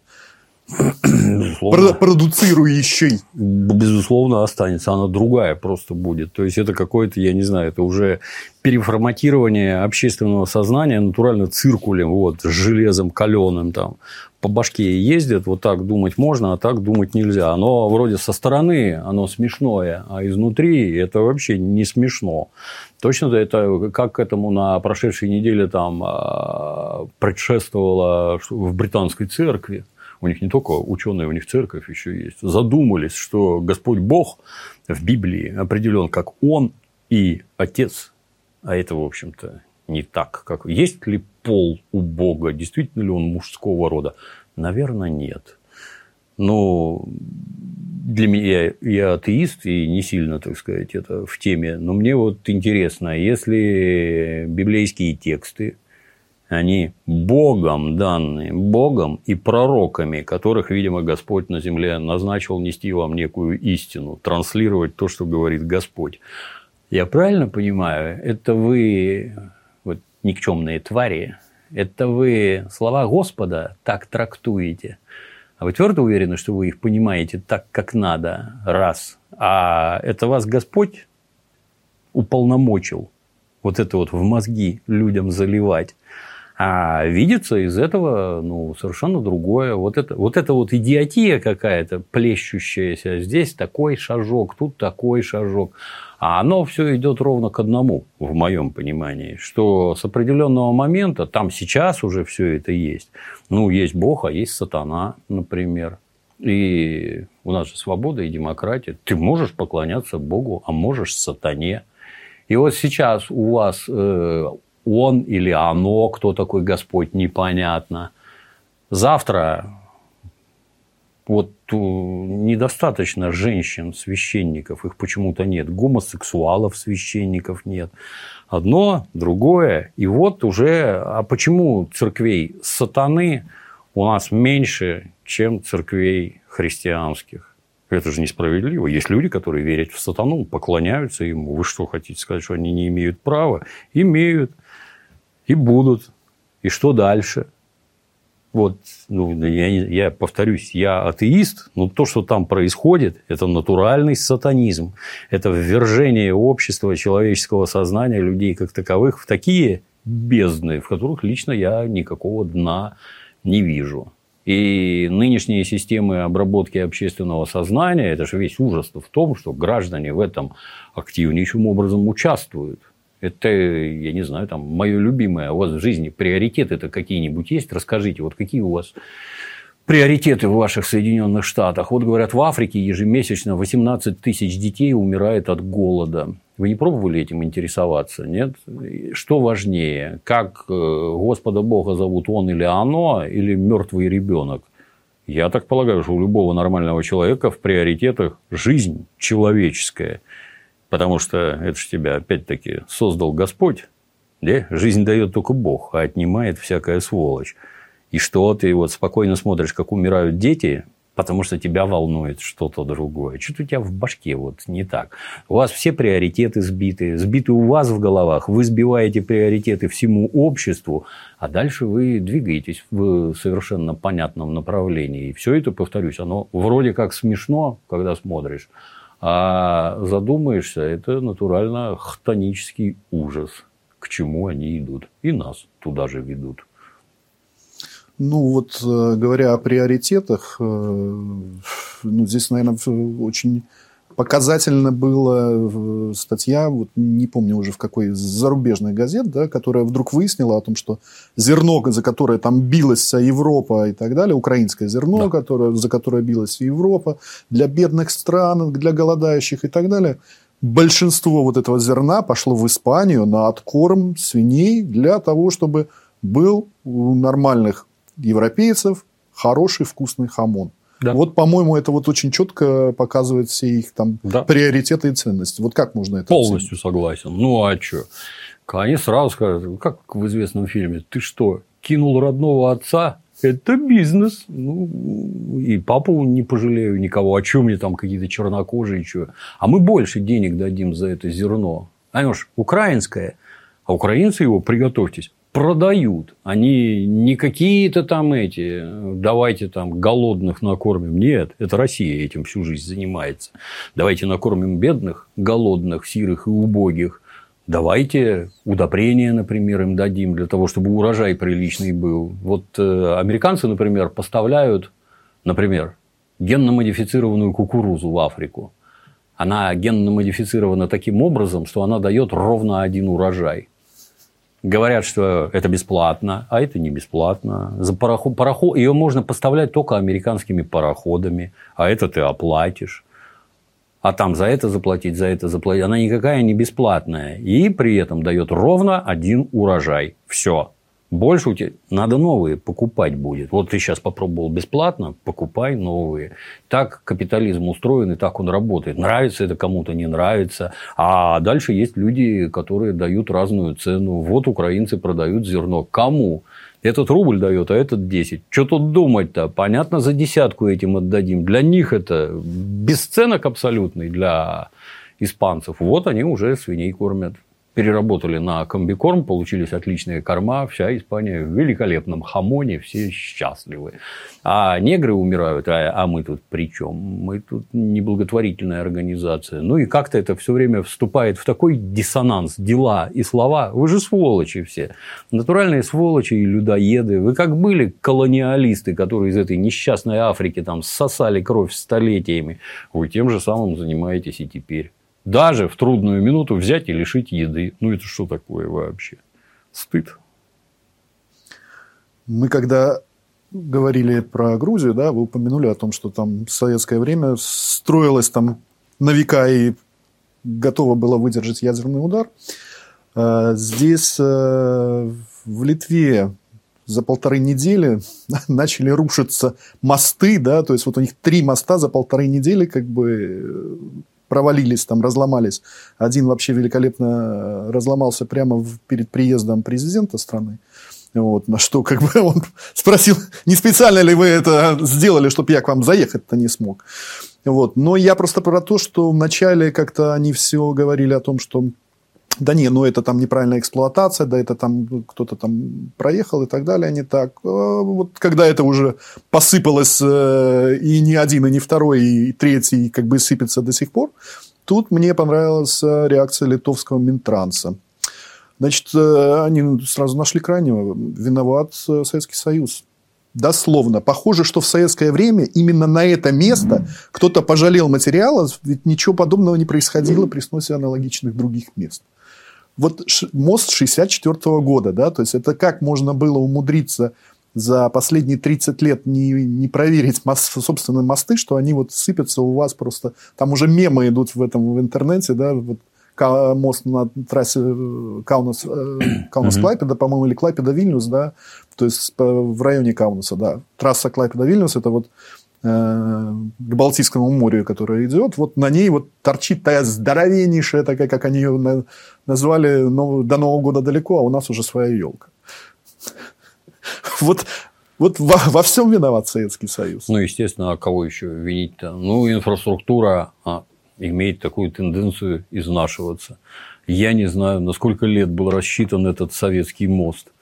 Безусловно. Продуцирующий. Безусловно, останется. Она другая просто будет. То есть, это какое-то, я не знаю, это уже переформатирование общественного сознания натурально циркулем, вот, с железом каленым там по башке ездят, вот так думать можно, а так думать нельзя. Оно вроде со стороны, оно смешное, а изнутри это вообще не смешно. Точно это как к этому на прошедшей неделе там а, предшествовало в британской церкви у них не только ученые, у них церковь еще есть, задумались, что Господь Бог в Библии определен как Он и Отец. А это, в общем-то, не так. Как... Есть ли пол у Бога? Действительно ли он мужского рода? Наверное, нет. Но для меня я атеист и не сильно, так сказать, это в теме. Но мне вот интересно, если библейские тексты они Богом данные, Богом и пророками, которых, видимо, Господь на земле назначил нести вам некую истину, транслировать то, что говорит Господь. Я правильно понимаю, это вы вот, никчемные твари, это вы слова Господа так трактуете. А вы твердо уверены, что вы их понимаете так, как надо? Раз. А это вас Господь уполномочил вот это вот в мозги людям заливать. А видится из этого ну, совершенно другое. Вот это, вот это вот идиотия какая-то, плещущаяся. Здесь такой шажок, тут такой шажок. А оно все идет ровно к одному, в моем понимании, что с определенного момента, там сейчас уже все это есть. Ну, есть Бог, а есть сатана, например. И у нас же свобода и демократия. Ты можешь поклоняться Богу, а можешь сатане. И вот сейчас у вас э, он или оно, кто такой Господь, непонятно. Завтра вот э, недостаточно женщин, священников, их почему-то нет, гомосексуалов, священников нет. Одно, другое. И вот уже, а почему церквей сатаны у нас меньше, чем церквей христианских? Это же несправедливо. Есть люди, которые верят в сатану, поклоняются ему. Вы что, хотите сказать, что они не имеют права? Имеют. И будут. И что дальше? Вот, ну, я, я повторюсь, я атеист, но то, что там происходит, это натуральный сатанизм. Это ввержение общества, человеческого сознания, людей как таковых в такие бездны, в которых лично я никакого дна не вижу. И нынешние системы обработки общественного сознания, это же весь ужас в том, что граждане в этом активнейшим образом участвуют. Это, я не знаю, там, мое любимое. У вас в жизни приоритеты-то какие-нибудь есть? Расскажите, вот какие у вас приоритеты в ваших Соединенных Штатах? Вот говорят, в Африке ежемесячно 18 тысяч детей умирает от голода. Вы не пробовали этим интересоваться? Нет? Что важнее? Как э, Господа Бога зовут он или оно, или мертвый ребенок? Я так полагаю, что у любого нормального человека в приоритетах жизнь человеческая. Потому что это же тебя, опять-таки, создал Господь. Да? Жизнь дает только Бог, а отнимает всякая сволочь. И что ты вот спокойно смотришь, как умирают дети, потому что тебя волнует что-то другое. Что-то у тебя в башке вот не так. У вас все приоритеты сбиты, сбиты у вас в головах, вы сбиваете приоритеты всему обществу, а дальше вы двигаетесь в совершенно понятном направлении. И все это, повторюсь, оно вроде как смешно, когда смотришь, а задумаешься, это натурально хтонический ужас, к чему они идут. И нас туда же ведут. Ну, вот э, говоря о приоритетах, э, ну, здесь, наверное, очень показательно была статья, вот не помню уже в какой зарубежной газет, да, которая вдруг выяснила о том, что зерно, за которое там билась вся Европа и так далее, украинское зерно, да. которое, за которое билась Европа, для бедных стран, для голодающих и так далее, большинство вот этого зерна пошло в Испанию на откорм свиней для того, чтобы был у нормальных европейцев хороший вкусный хамон. Да. Вот, по-моему, это вот очень четко показывает все их там да. приоритеты и ценности. Вот как можно это Полностью оценить? согласен. Ну, а что? Они сразу скажут, как в известном фильме, ты что, кинул родного отца? Это бизнес. Ну, и папу не пожалею никого. А что мне там какие-то чернокожие? Что? А мы больше денег дадим за это зерно. Оно ж украинское. А украинцы его, приготовьтесь, продают. Они не какие-то там эти, давайте там голодных накормим. Нет, это Россия этим всю жизнь занимается. Давайте накормим бедных, голодных, сирых и убогих. Давайте удобрения, например, им дадим для того, чтобы урожай приличный был. Вот э, американцы, например, поставляют, например, генно-модифицированную кукурузу в Африку. Она генно-модифицирована таким образом, что она дает ровно один урожай. Говорят, что это бесплатно, а это не бесплатно. За пароход, пароход, ее можно поставлять только американскими пароходами, а это ты оплатишь. А там за это заплатить, за это заплатить. Она никакая не бесплатная. И при этом дает ровно один урожай. Все. Больше у тебя надо новые покупать будет. Вот ты сейчас попробовал бесплатно, покупай новые. Так капитализм устроен и так он работает. Нравится это кому-то, не нравится. А дальше есть люди, которые дают разную цену. Вот украинцы продают зерно. Кому? Этот рубль дает, а этот 10. Что тут думать-то? Понятно, за десятку этим отдадим. Для них это бесценок абсолютный для испанцев. Вот они уже свиней кормят. Переработали на комбикорм, получились отличные корма, вся Испания в великолепном хамоне, все счастливы. А негры умирают, а, а мы тут при чем? Мы тут неблаготворительная организация. Ну и как-то это все время вступает в такой диссонанс. Дела и слова. Вы же сволочи все. Натуральные сволочи и людоеды. Вы как были колониалисты, которые из этой несчастной Африки там сосали кровь столетиями. Вы тем же самым занимаетесь и теперь. Даже в трудную минуту взять и лишить еды. Ну, это что такое вообще? Стыд. Мы когда говорили про Грузию, да, вы упомянули о том, что там в советское время строилось там на века и готово было выдержать ядерный удар. А, здесь э, в Литве за полторы недели [laughs] начали рушиться мосты, да, то есть вот у них три моста за полторы недели как бы провалились, там разломались. Один вообще великолепно э, разломался прямо перед приездом президента страны. Вот, на что как бы [laughs] он спросил, не специально ли вы это сделали, чтобы я к вам заехать-то не смог. Вот. Но я просто про то, что вначале как-то они все говорили о том, что да не, ну это там неправильная эксплуатация, да это там кто-то там проехал и так далее, не так. А вот когда это уже посыпалось э, и ни один, и не второй, и третий как бы сыпется до сих пор, тут мне понравилась реакция литовского Минтранса. Значит, э, они сразу нашли крайнего. Виноват э, Советский Союз. Дословно. Похоже, что в советское время именно на это место кто-то пожалел материала, ведь ничего подобного не происходило при сносе аналогичных других мест вот мост 64 -го года, да, то есть это как можно было умудриться за последние 30 лет не, не проверить мост, собственные мосты, что они вот сыпятся у вас просто... Там уже мемы идут в этом в интернете, да, вот мост на трассе э, Каунас, э, [clears throat] Каунас-Клайпеда, по-моему, или Клайпеда-Вильнюс, да, то есть в районе Каунаса, да. Трасса Клайпеда-Вильнюс, это вот к Балтийскому морю, которая идет, вот на ней вот торчит та здоровеннейшая, такая, как они ее назвали, ну, до Нового года далеко, а у нас уже своя елка. Вот, вот во, во всем виноват Советский Союз. Ну, естественно, а кого еще винить-то? Ну, инфраструктура а, имеет такую тенденцию изнашиваться. Я не знаю, на сколько лет был рассчитан этот советский мост –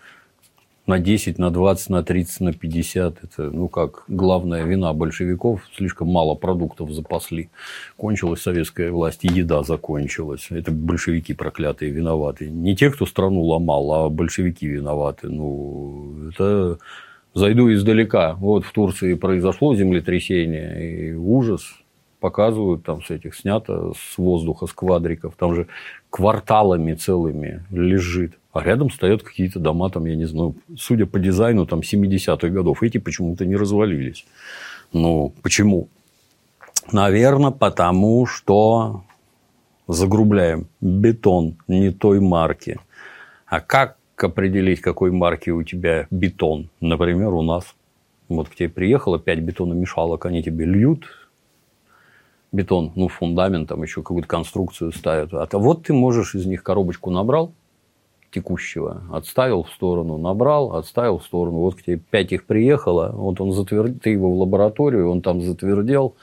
на 10, на 20, на 30, на 50. Это, ну, как главная вина большевиков. Слишком мало продуктов запасли. Кончилась советская власть, и еда закончилась. Это большевики проклятые виноваты. Не те, кто страну ломал, а большевики виноваты. Ну, это зайду издалека. Вот в Турции произошло землетрясение, и ужас показывают, там с этих снято с воздуха, с квадриков, там же кварталами целыми лежит. А рядом стоят какие-то дома, там, я не знаю, судя по дизайну, там, 70-х годов. Эти почему-то не развалились. Ну, почему? Наверное, потому что загрубляем бетон не той марки. А как определить, какой марки у тебя бетон? Например, у нас. Вот к тебе приехало 5 бетономешалок, они тебе льют бетон, ну, фундамент, там еще какую-то конструкцию ставят. А вот ты можешь из них коробочку набрал, текущего, отставил в сторону, набрал, отставил в сторону. Вот к тебе 5 их приехало, вот он затвердил, ты его в лабораторию, он там затвердел,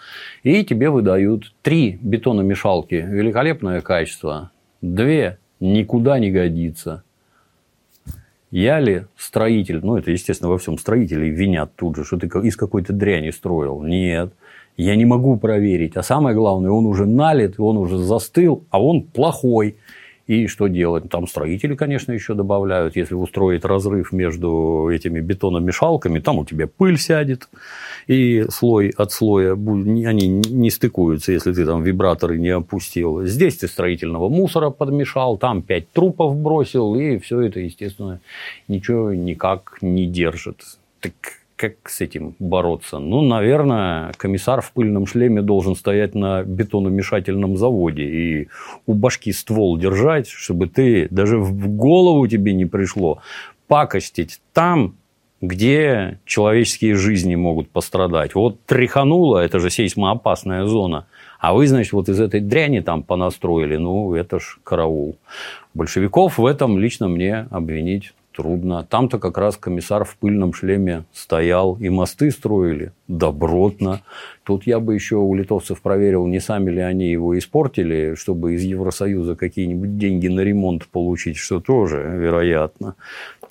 и тебе выдают три бетономешалки, великолепное качество, две никуда не годится. Я ли строитель, ну это, естественно, во всем строителей винят тут же, что ты из какой-то дряни строил. Нет, я не могу проверить. А самое главное, он уже налит, он уже застыл, а он плохой. И что делать? Там строители, конечно, еще добавляют. Если устроить разрыв между этими бетономешалками, там у тебя пыль сядет, и слой от слоя, они не стыкуются, если ты там вибраторы не опустил. Здесь ты строительного мусора подмешал, там пять трупов бросил, и все это, естественно, ничего никак не держит. Так как с этим бороться? Ну, наверное, комиссар в пыльном шлеме должен стоять на бетономешательном заводе и у башки ствол держать, чтобы ты даже в голову тебе не пришло пакостить там, где человеческие жизни могут пострадать. Вот тряхануло, это же сейсмоопасная зона. А вы, значит, вот из этой дряни там понастроили, ну, это ж караул. Большевиков в этом лично мне обвинить Трудно. Там-то как раз комиссар в пыльном шлеме стоял, и мосты строили добротно. Тут я бы еще у литовцев проверил, не сами ли они его испортили, чтобы из Евросоюза какие-нибудь деньги на ремонт получить, что тоже вероятно.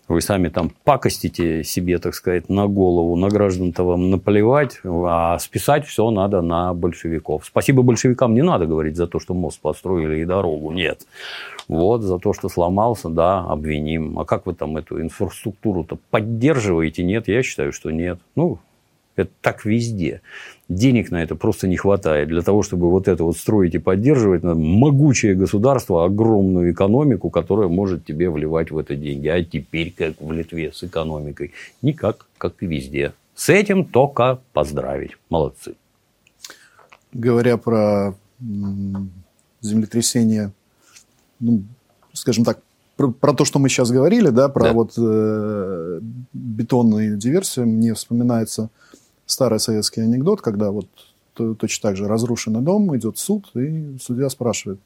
Вы сами там пакостите себе, так сказать, на голову, на граждан-то вам наплевать, а списать все надо на большевиков. Спасибо большевикам не надо говорить за то, что мост построили и дорогу, нет. Вот, за то, что сломался, да, обвиним. А как вы там эту инфраструктуру-то поддерживаете? Нет, я считаю, что нет. Ну, это так везде. Денег на это просто не хватает. Для того, чтобы вот это вот строить и поддерживать, надо могучее государство, огромную экономику, которая может тебе вливать в это деньги. А теперь как в Литве с экономикой? Никак, как и везде. С этим только поздравить. Молодцы. Говоря про землетрясение, ну, скажем так, про, про то, что мы сейчас говорили, да, про да. вот э, бетонную диверсию, мне вспоминается старый советский анекдот, когда вот точно так же разрушенный дом, идет суд, и судья спрашивает,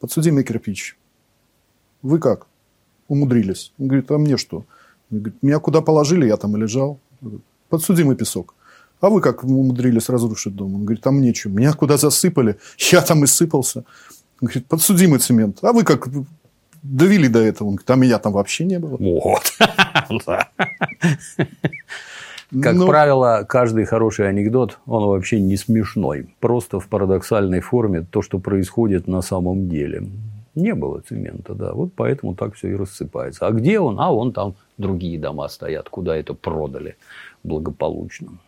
подсудимый кирпич, вы как? Умудрились? Он говорит, а мне что? Он говорит, меня куда положили, я там и лежал. Подсудимый песок. А вы как умудрились разрушить дом? Он говорит, а мне что? Меня куда засыпали? [laughs] Я там и сыпался. Он говорит, подсудимый цемент. А вы как довели до этого? Он говорит, а меня там вообще не было. Вот. [laughs] [laughs] Как ну... правило, каждый хороший анекдот, он вообще не смешной. Просто в парадоксальной форме то, что происходит на самом деле. Не было цемента, да. Вот поэтому так все и рассыпается. А где он? А вон там другие дома стоят, куда это продали благополучно.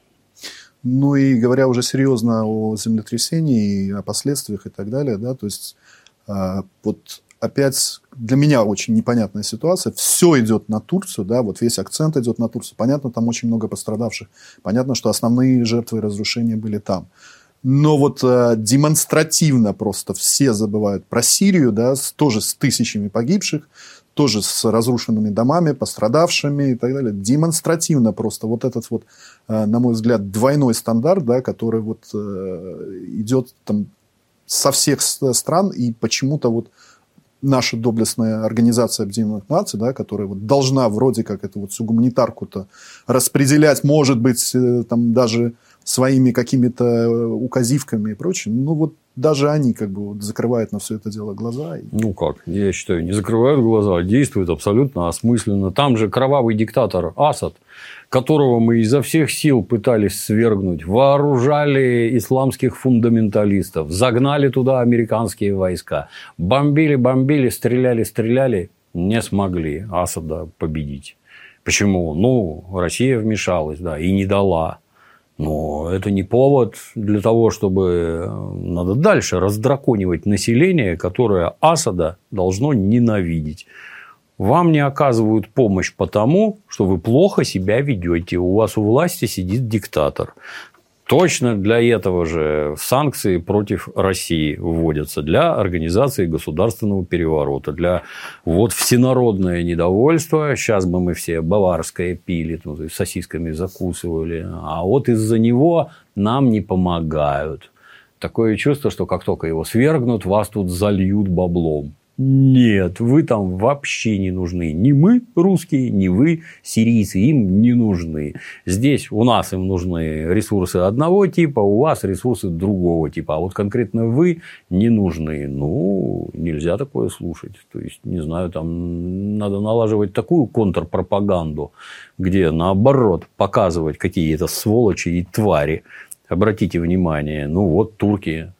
Ну и говоря уже серьезно о землетрясении, о последствиях и так далее, да, то есть а, вот опять для меня очень непонятная ситуация. Все идет на Турцию, да, вот весь акцент идет на Турцию. Понятно, там очень много пострадавших. Понятно, что основные жертвы разрушения были там. Но вот э, демонстративно просто все забывают про Сирию, да, с, тоже с тысячами погибших, тоже с разрушенными домами, пострадавшими и так далее. Демонстративно просто вот этот вот, э, на мой взгляд, двойной стандарт, да, который вот э, идет там со всех стран и почему-то вот наша доблестная организация Объединенных Наций, да, которая вот должна вроде как эту вот всю гуманитарку-то распределять, может быть, э, там даже своими какими-то э, указивками и прочим, ну вот даже они как бы вот закрывают на все это дело глаза. Ну как, я считаю, не закрывают глаза, а действуют абсолютно осмысленно. Там же кровавый диктатор Асад, которого мы изо всех сил пытались свергнуть, вооружали исламских фундаменталистов, загнали туда американские войска, бомбили, бомбили, стреляли, стреляли, не смогли Асада победить. Почему? Ну, Россия вмешалась, да, и не дала. Но это не повод для того, чтобы э, надо дальше раздраконивать население, которое Асада должно ненавидеть. Вам не оказывают помощь потому, что вы плохо себя ведете. У вас у власти сидит диктатор. Точно для этого же санкции против России вводятся для организации государственного переворота, для вот всенародное недовольство. Сейчас бы мы все баварское пили, ну, сосисками закусывали, а вот из-за него нам не помогают. Такое чувство, что как только его свергнут, вас тут зальют баблом. Нет, вы там вообще не нужны. Ни мы, русские, ни вы, сирийцы, им не нужны. Здесь у нас им нужны ресурсы одного типа, у вас ресурсы другого типа. А вот конкретно вы не нужны. Ну, нельзя такое слушать. То есть, не знаю, там надо налаживать такую контрпропаганду, где наоборот показывать какие-то сволочи и твари. Обратите внимание, ну вот турки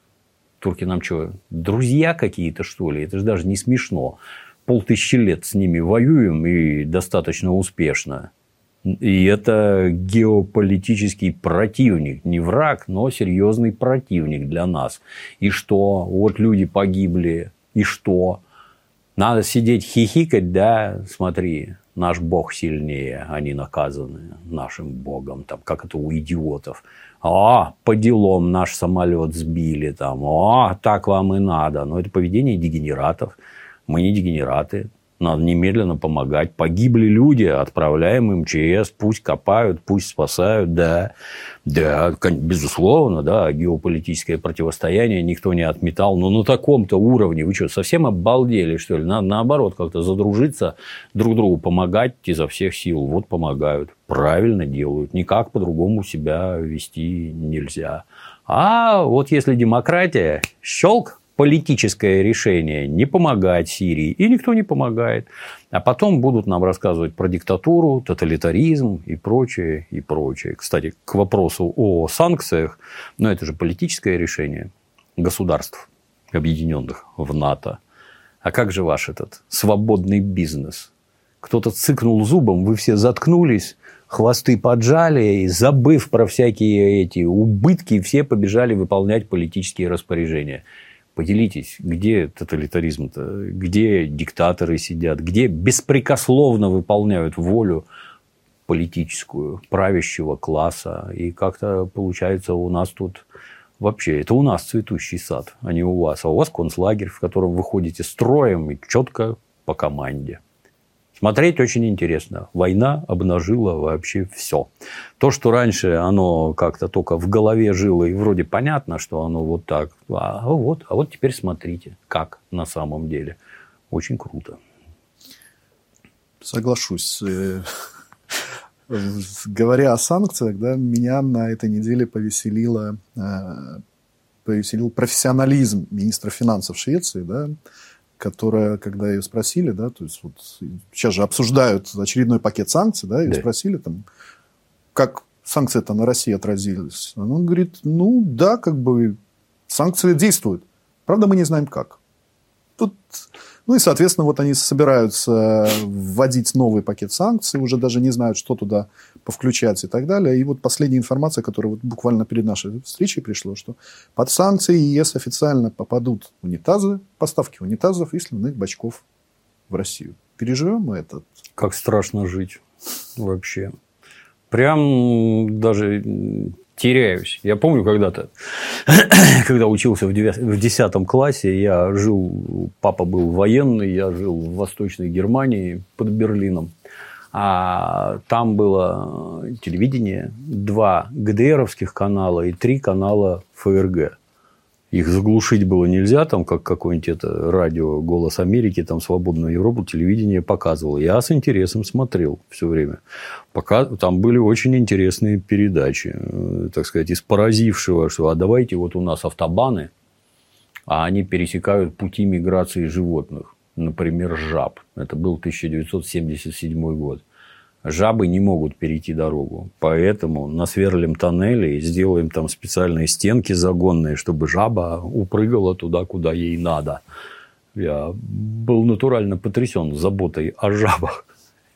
Турки нам что, друзья какие-то, что ли? Это же даже не смешно. Полтысячи лет с ними воюем и достаточно успешно. И это геополитический противник. Не враг, но серьезный противник для нас. И что? Вот люди погибли. И что? Надо сидеть хихикать, да? Смотри, наш Бог сильнее, они наказаны нашим Богом. Там, как это у идиотов. О, по делам наш самолет сбили, там, о, так вам и надо. Но это поведение дегенератов. Мы не дегенераты. Надо немедленно помогать. Погибли люди, отправляем МЧС, пусть копают, пусть спасают, да. Да, безусловно, да, геополитическое противостояние никто не отметал. Но на таком-то уровне, вы что, совсем обалдели, что ли? Надо наоборот как-то задружиться, друг другу помогать изо всех сил. Вот помогают. Правильно делают. Никак по-другому себя вести нельзя. А вот если демократия, щелк, политическое решение не помогать Сирии, и никто не помогает. А потом будут нам рассказывать про диктатуру, тоталитаризм и прочее, и прочее. Кстати, к вопросу о санкциях, но это же политическое решение государств, объединенных в НАТО. А как же ваш этот свободный бизнес? Кто-то цыкнул зубом, вы все заткнулись, хвосты поджали, и, забыв про всякие эти убытки, все побежали выполнять политические распоряжения. Поделитесь, где тоталитаризм-то, где диктаторы сидят, где беспрекословно выполняют волю политическую правящего класса. И как-то получается у нас тут вообще, это у нас цветущий сад, а не у вас. А у вас концлагерь, в котором вы ходите строем и четко по команде. Смотреть очень интересно. Война обнажила вообще все. То, что раньше оно как-то только в голове жило, и вроде понятно, что оно вот так. А вот, а вот теперь смотрите, как на самом деле. Очень круто. Соглашусь. Э, говоря о санкциях, да, меня на этой неделе повеселило, э, повеселил профессионализм министра финансов Швеции, да, которая, когда ее спросили, да, то есть вот сейчас же обсуждают очередной пакет санкций, да, и да. спросили там, как санкции-то на Россию отразились. Он говорит, ну да, как бы санкции действуют. Правда, мы не знаем как. Тут ну и, соответственно, вот они собираются вводить новый пакет санкций, уже даже не знают, что туда повключать и так далее. И вот последняя информация, которая вот буквально перед нашей встречей пришла, что под санкции ЕС официально попадут унитазы, поставки унитазов и сливных бачков в Россию. Переживем мы это? Как страшно жить вообще. Прям даже теряюсь. Я помню когда-то, [clears throat] когда учился в 10 классе, я жил, папа был военный, я жил в Восточной Германии под Берлином. А там было телевидение, два ГДРовских канала и три канала ФРГ их заглушить было нельзя, там, как какое-нибудь это радио «Голос Америки», там «Свободную Европу», телевидение показывало. Я с интересом смотрел все время. Пока там были очень интересные передачи, э, так сказать, из поразившего, что а давайте вот у нас автобаны, а они пересекают пути миграции животных, например, жаб. Это был 1977 год жабы не могут перейти дорогу. Поэтому насверлим тоннели и сделаем там специальные стенки загонные, чтобы жаба упрыгала туда, куда ей надо. Я был натурально потрясен заботой о жабах.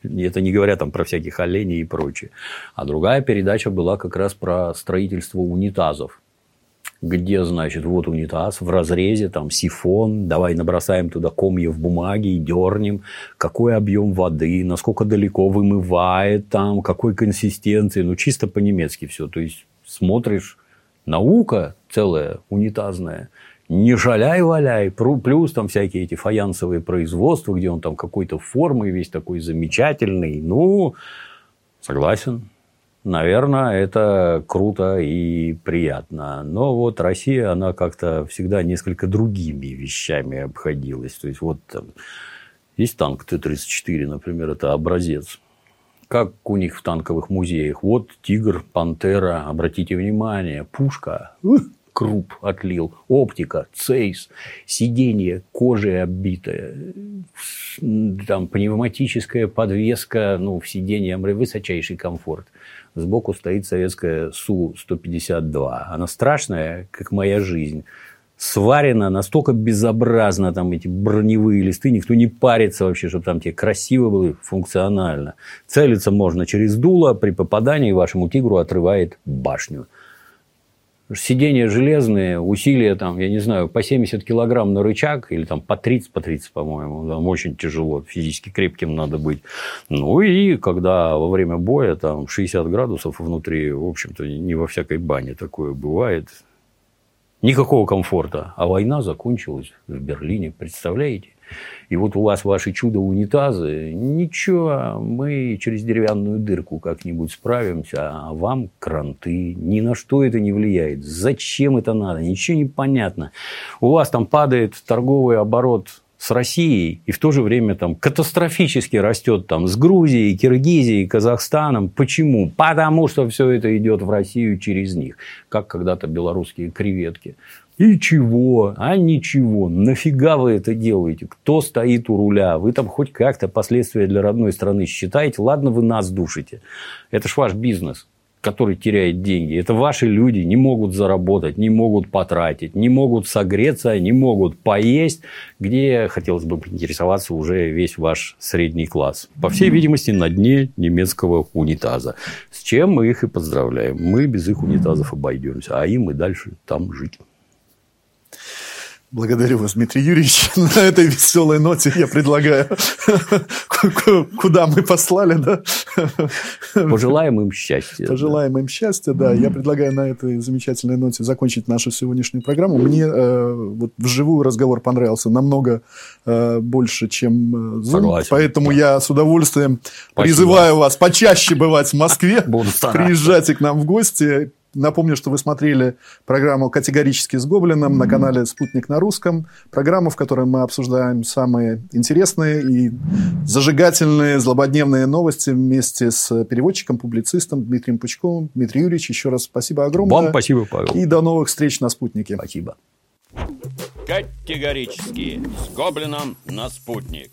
Это не говоря там про всяких оленей и прочее. А другая передача была как раз про строительство унитазов где, значит, вот унитаз в разрезе, там сифон, давай набросаем туда комьев бумаги и дернем, какой объем воды, насколько далеко вымывает там, какой консистенции, ну, чисто по-немецки все. То есть, смотришь, наука целая, унитазная, не шаляй-валяй, плюс там всякие эти фаянсовые производства, где он там какой-то формы весь такой замечательный, ну, согласен, наверное, это круто и приятно. Но вот Россия, она как-то всегда несколько другими вещами обходилась. То есть, вот там, есть танк Т-34, например, это образец. Как у них в танковых музеях. Вот тигр, пантера, обратите внимание, пушка, круп отлил, оптика, цейс, сиденье кожей оббитое, там пневматическая подвеска, ну, в сиденье высочайший комфорт – Сбоку стоит советская Су-152. Она страшная, как моя жизнь. Сварена настолько безобразно, там эти броневые листы, никто не парится вообще, чтобы там тебе красиво было, функционально. Целиться можно через дуло, при попадании вашему тигру отрывает башню сиденья железные, усилия там, я не знаю, по 70 килограмм на рычаг, или там по 30, по 30, по-моему, там очень тяжело, физически крепким надо быть. Ну и когда во время боя там 60 градусов внутри, в общем-то, не во всякой бане такое бывает. Никакого комфорта. А война закончилась в Берлине, представляете? И вот у вас ваши чудо-унитазы. Ничего, мы через деревянную дырку как-нибудь справимся, а вам кранты. Ни на что это не влияет. Зачем это надо? Ничего не понятно. У вас там падает торговый оборот с Россией, и в то же время там катастрофически растет там с Грузией, Киргизией, Казахстаном. Почему? Потому что все это идет в Россию через них, как когда-то белорусские креветки. И чего? А ничего. Нафига вы это делаете? Кто стоит у руля? Вы там хоть как-то последствия для родной страны считаете? Ладно, вы нас душите. Это ж ваш бизнес который теряет деньги. Это ваши люди не могут заработать, не могут потратить, не могут согреться, не могут поесть, где, хотелось бы поинтересоваться, уже весь ваш средний класс. По всей видимости, на дне немецкого унитаза. С чем мы их и поздравляем. Мы без их унитазов обойдемся, а им и дальше там жить. Благодарю вас, Дмитрий Юрьевич. [laughs] На этой веселой ноте я предлагаю, [laughs] куда мы послали, да? Пожелаем им счастья. Пожелаем им счастья, да. Я предлагаю на этой замечательной ноте закончить нашу сегодняшнюю программу. Мне э, вот вживую разговор понравился намного э, больше, чем э, Zoom. Согласен. Поэтому я с удовольствием Спасибо. призываю вас почаще бывать в Москве. Приезжайте к нам в гости Напомню, что вы смотрели программу «Категорически с Гоблином» на канале «Спутник на русском». Программу, в которой мы обсуждаем самые интересные и зажигательные, злободневные новости вместе с переводчиком, публицистом Дмитрием Пучковым. Дмитрий Юрьевич, еще раз спасибо огромное. Вам спасибо, Павел. И до новых встреч на «Спутнике». Спасибо. Категорически с Гоблином на «Спутник».